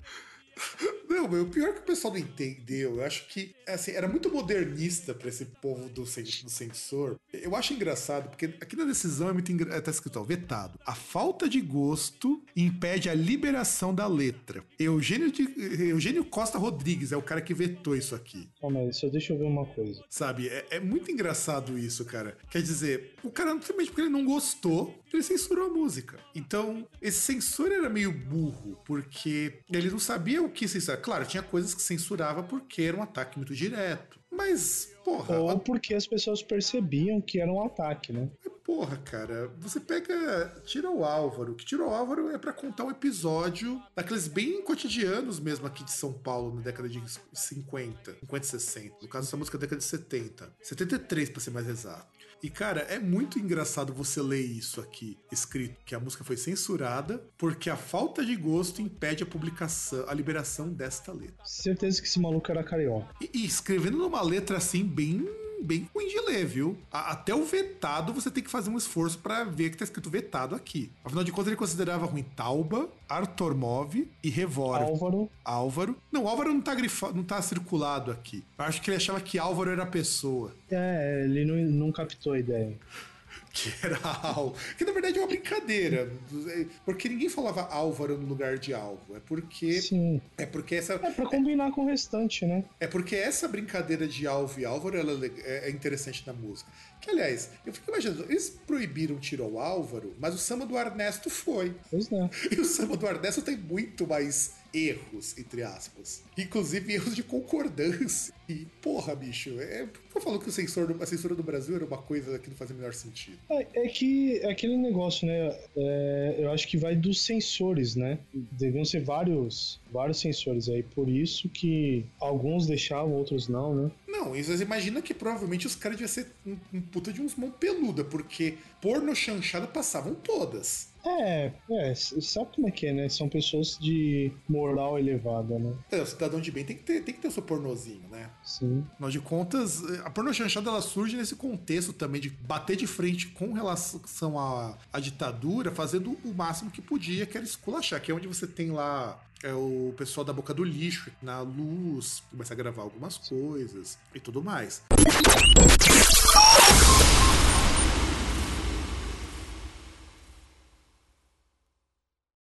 Não, o pior é que o pessoal não entendeu. Eu acho que assim, era muito modernista para esse povo do, do censor. Eu acho engraçado, porque aqui na decisão é muito engra... tá escrito, ó, vetado. A falta de gosto impede a liberação da letra. Eugênio, de... Eugênio Costa Rodrigues é o cara que vetou isso aqui. Calma aí, só deixa eu ver uma coisa. Sabe, é, é muito engraçado isso, cara. Quer dizer, o cara simplesmente porque ele não gostou, ele censurou a música. Então, esse censor era meio burro, porque ele não sabia o que censurar. Claro, tinha coisas que censurava porque era um ataque muito direto. Mas, porra. Ou porque as pessoas percebiam que era um ataque, né? Porra, cara, você pega. Tira o Álvaro, que Tira o Álvaro é para contar um episódio daqueles bem cotidianos mesmo aqui de São Paulo, na década de 50, 50 e 60. No caso, essa música é da década de 70. 73, para ser mais exato. E, cara, é muito engraçado você ler isso aqui, escrito, que a música foi censurada porque a falta de gosto impede a publicação, a liberação desta letra. Certeza que esse maluco era carioca. E, e escrevendo numa letra assim, bem bem ruim de ler, viu? A, até o vetado você tem que fazer um esforço para ver que tá escrito vetado aqui. Afinal de contas, ele considerava ruim Tauba, Artormov e Revor. Álvaro. Álvaro. Não, Álvaro não tá grifado, não tá circulado aqui. Eu acho que ele achava que Álvaro era a pessoa. É, ele não, não captou a ideia. Álvaro. Que na verdade é uma brincadeira. Porque ninguém falava Álvaro no lugar de Alvo. É porque. Sim. É porque essa. É pra combinar com o restante, né? É porque essa brincadeira de Alvo e Álvaro ela é é interessante na música. Que, aliás, eu fico imaginando, eles proibiram tirar o Álvaro, mas o samba do Ernesto foi. Pois não. E o samba do Ernesto tem muito mais erros, entre aspas. Inclusive erros de concordância. E, porra, bicho, é. Por falou que o censor do- a censura do Brasil era uma coisa que não fazia o menor sentido. É, é que é aquele negócio, né? É, eu acho que vai dos sensores, né? Deviam ser vários, vários sensores aí. Por isso que alguns deixavam, outros não, né? Não, e vocês imaginam que provavelmente os caras deviam ser um, um puta de uns mão peluda, porque porno chanchada passavam todas. É, é, sabe como é que é, né? São pessoas de moral elevada, né? É, o cidadão de bem tem que ter, tem que ter o seu pornozinho, né? Sim. Afinal de contas, a porno chanchada ela surge nesse contexto também de bater de frente com relação à, à ditadura, fazendo o máximo que podia, que era esculachar, que é onde você tem lá é, o pessoal da boca do lixo na luz, começa a gravar algumas coisas e tudo mais.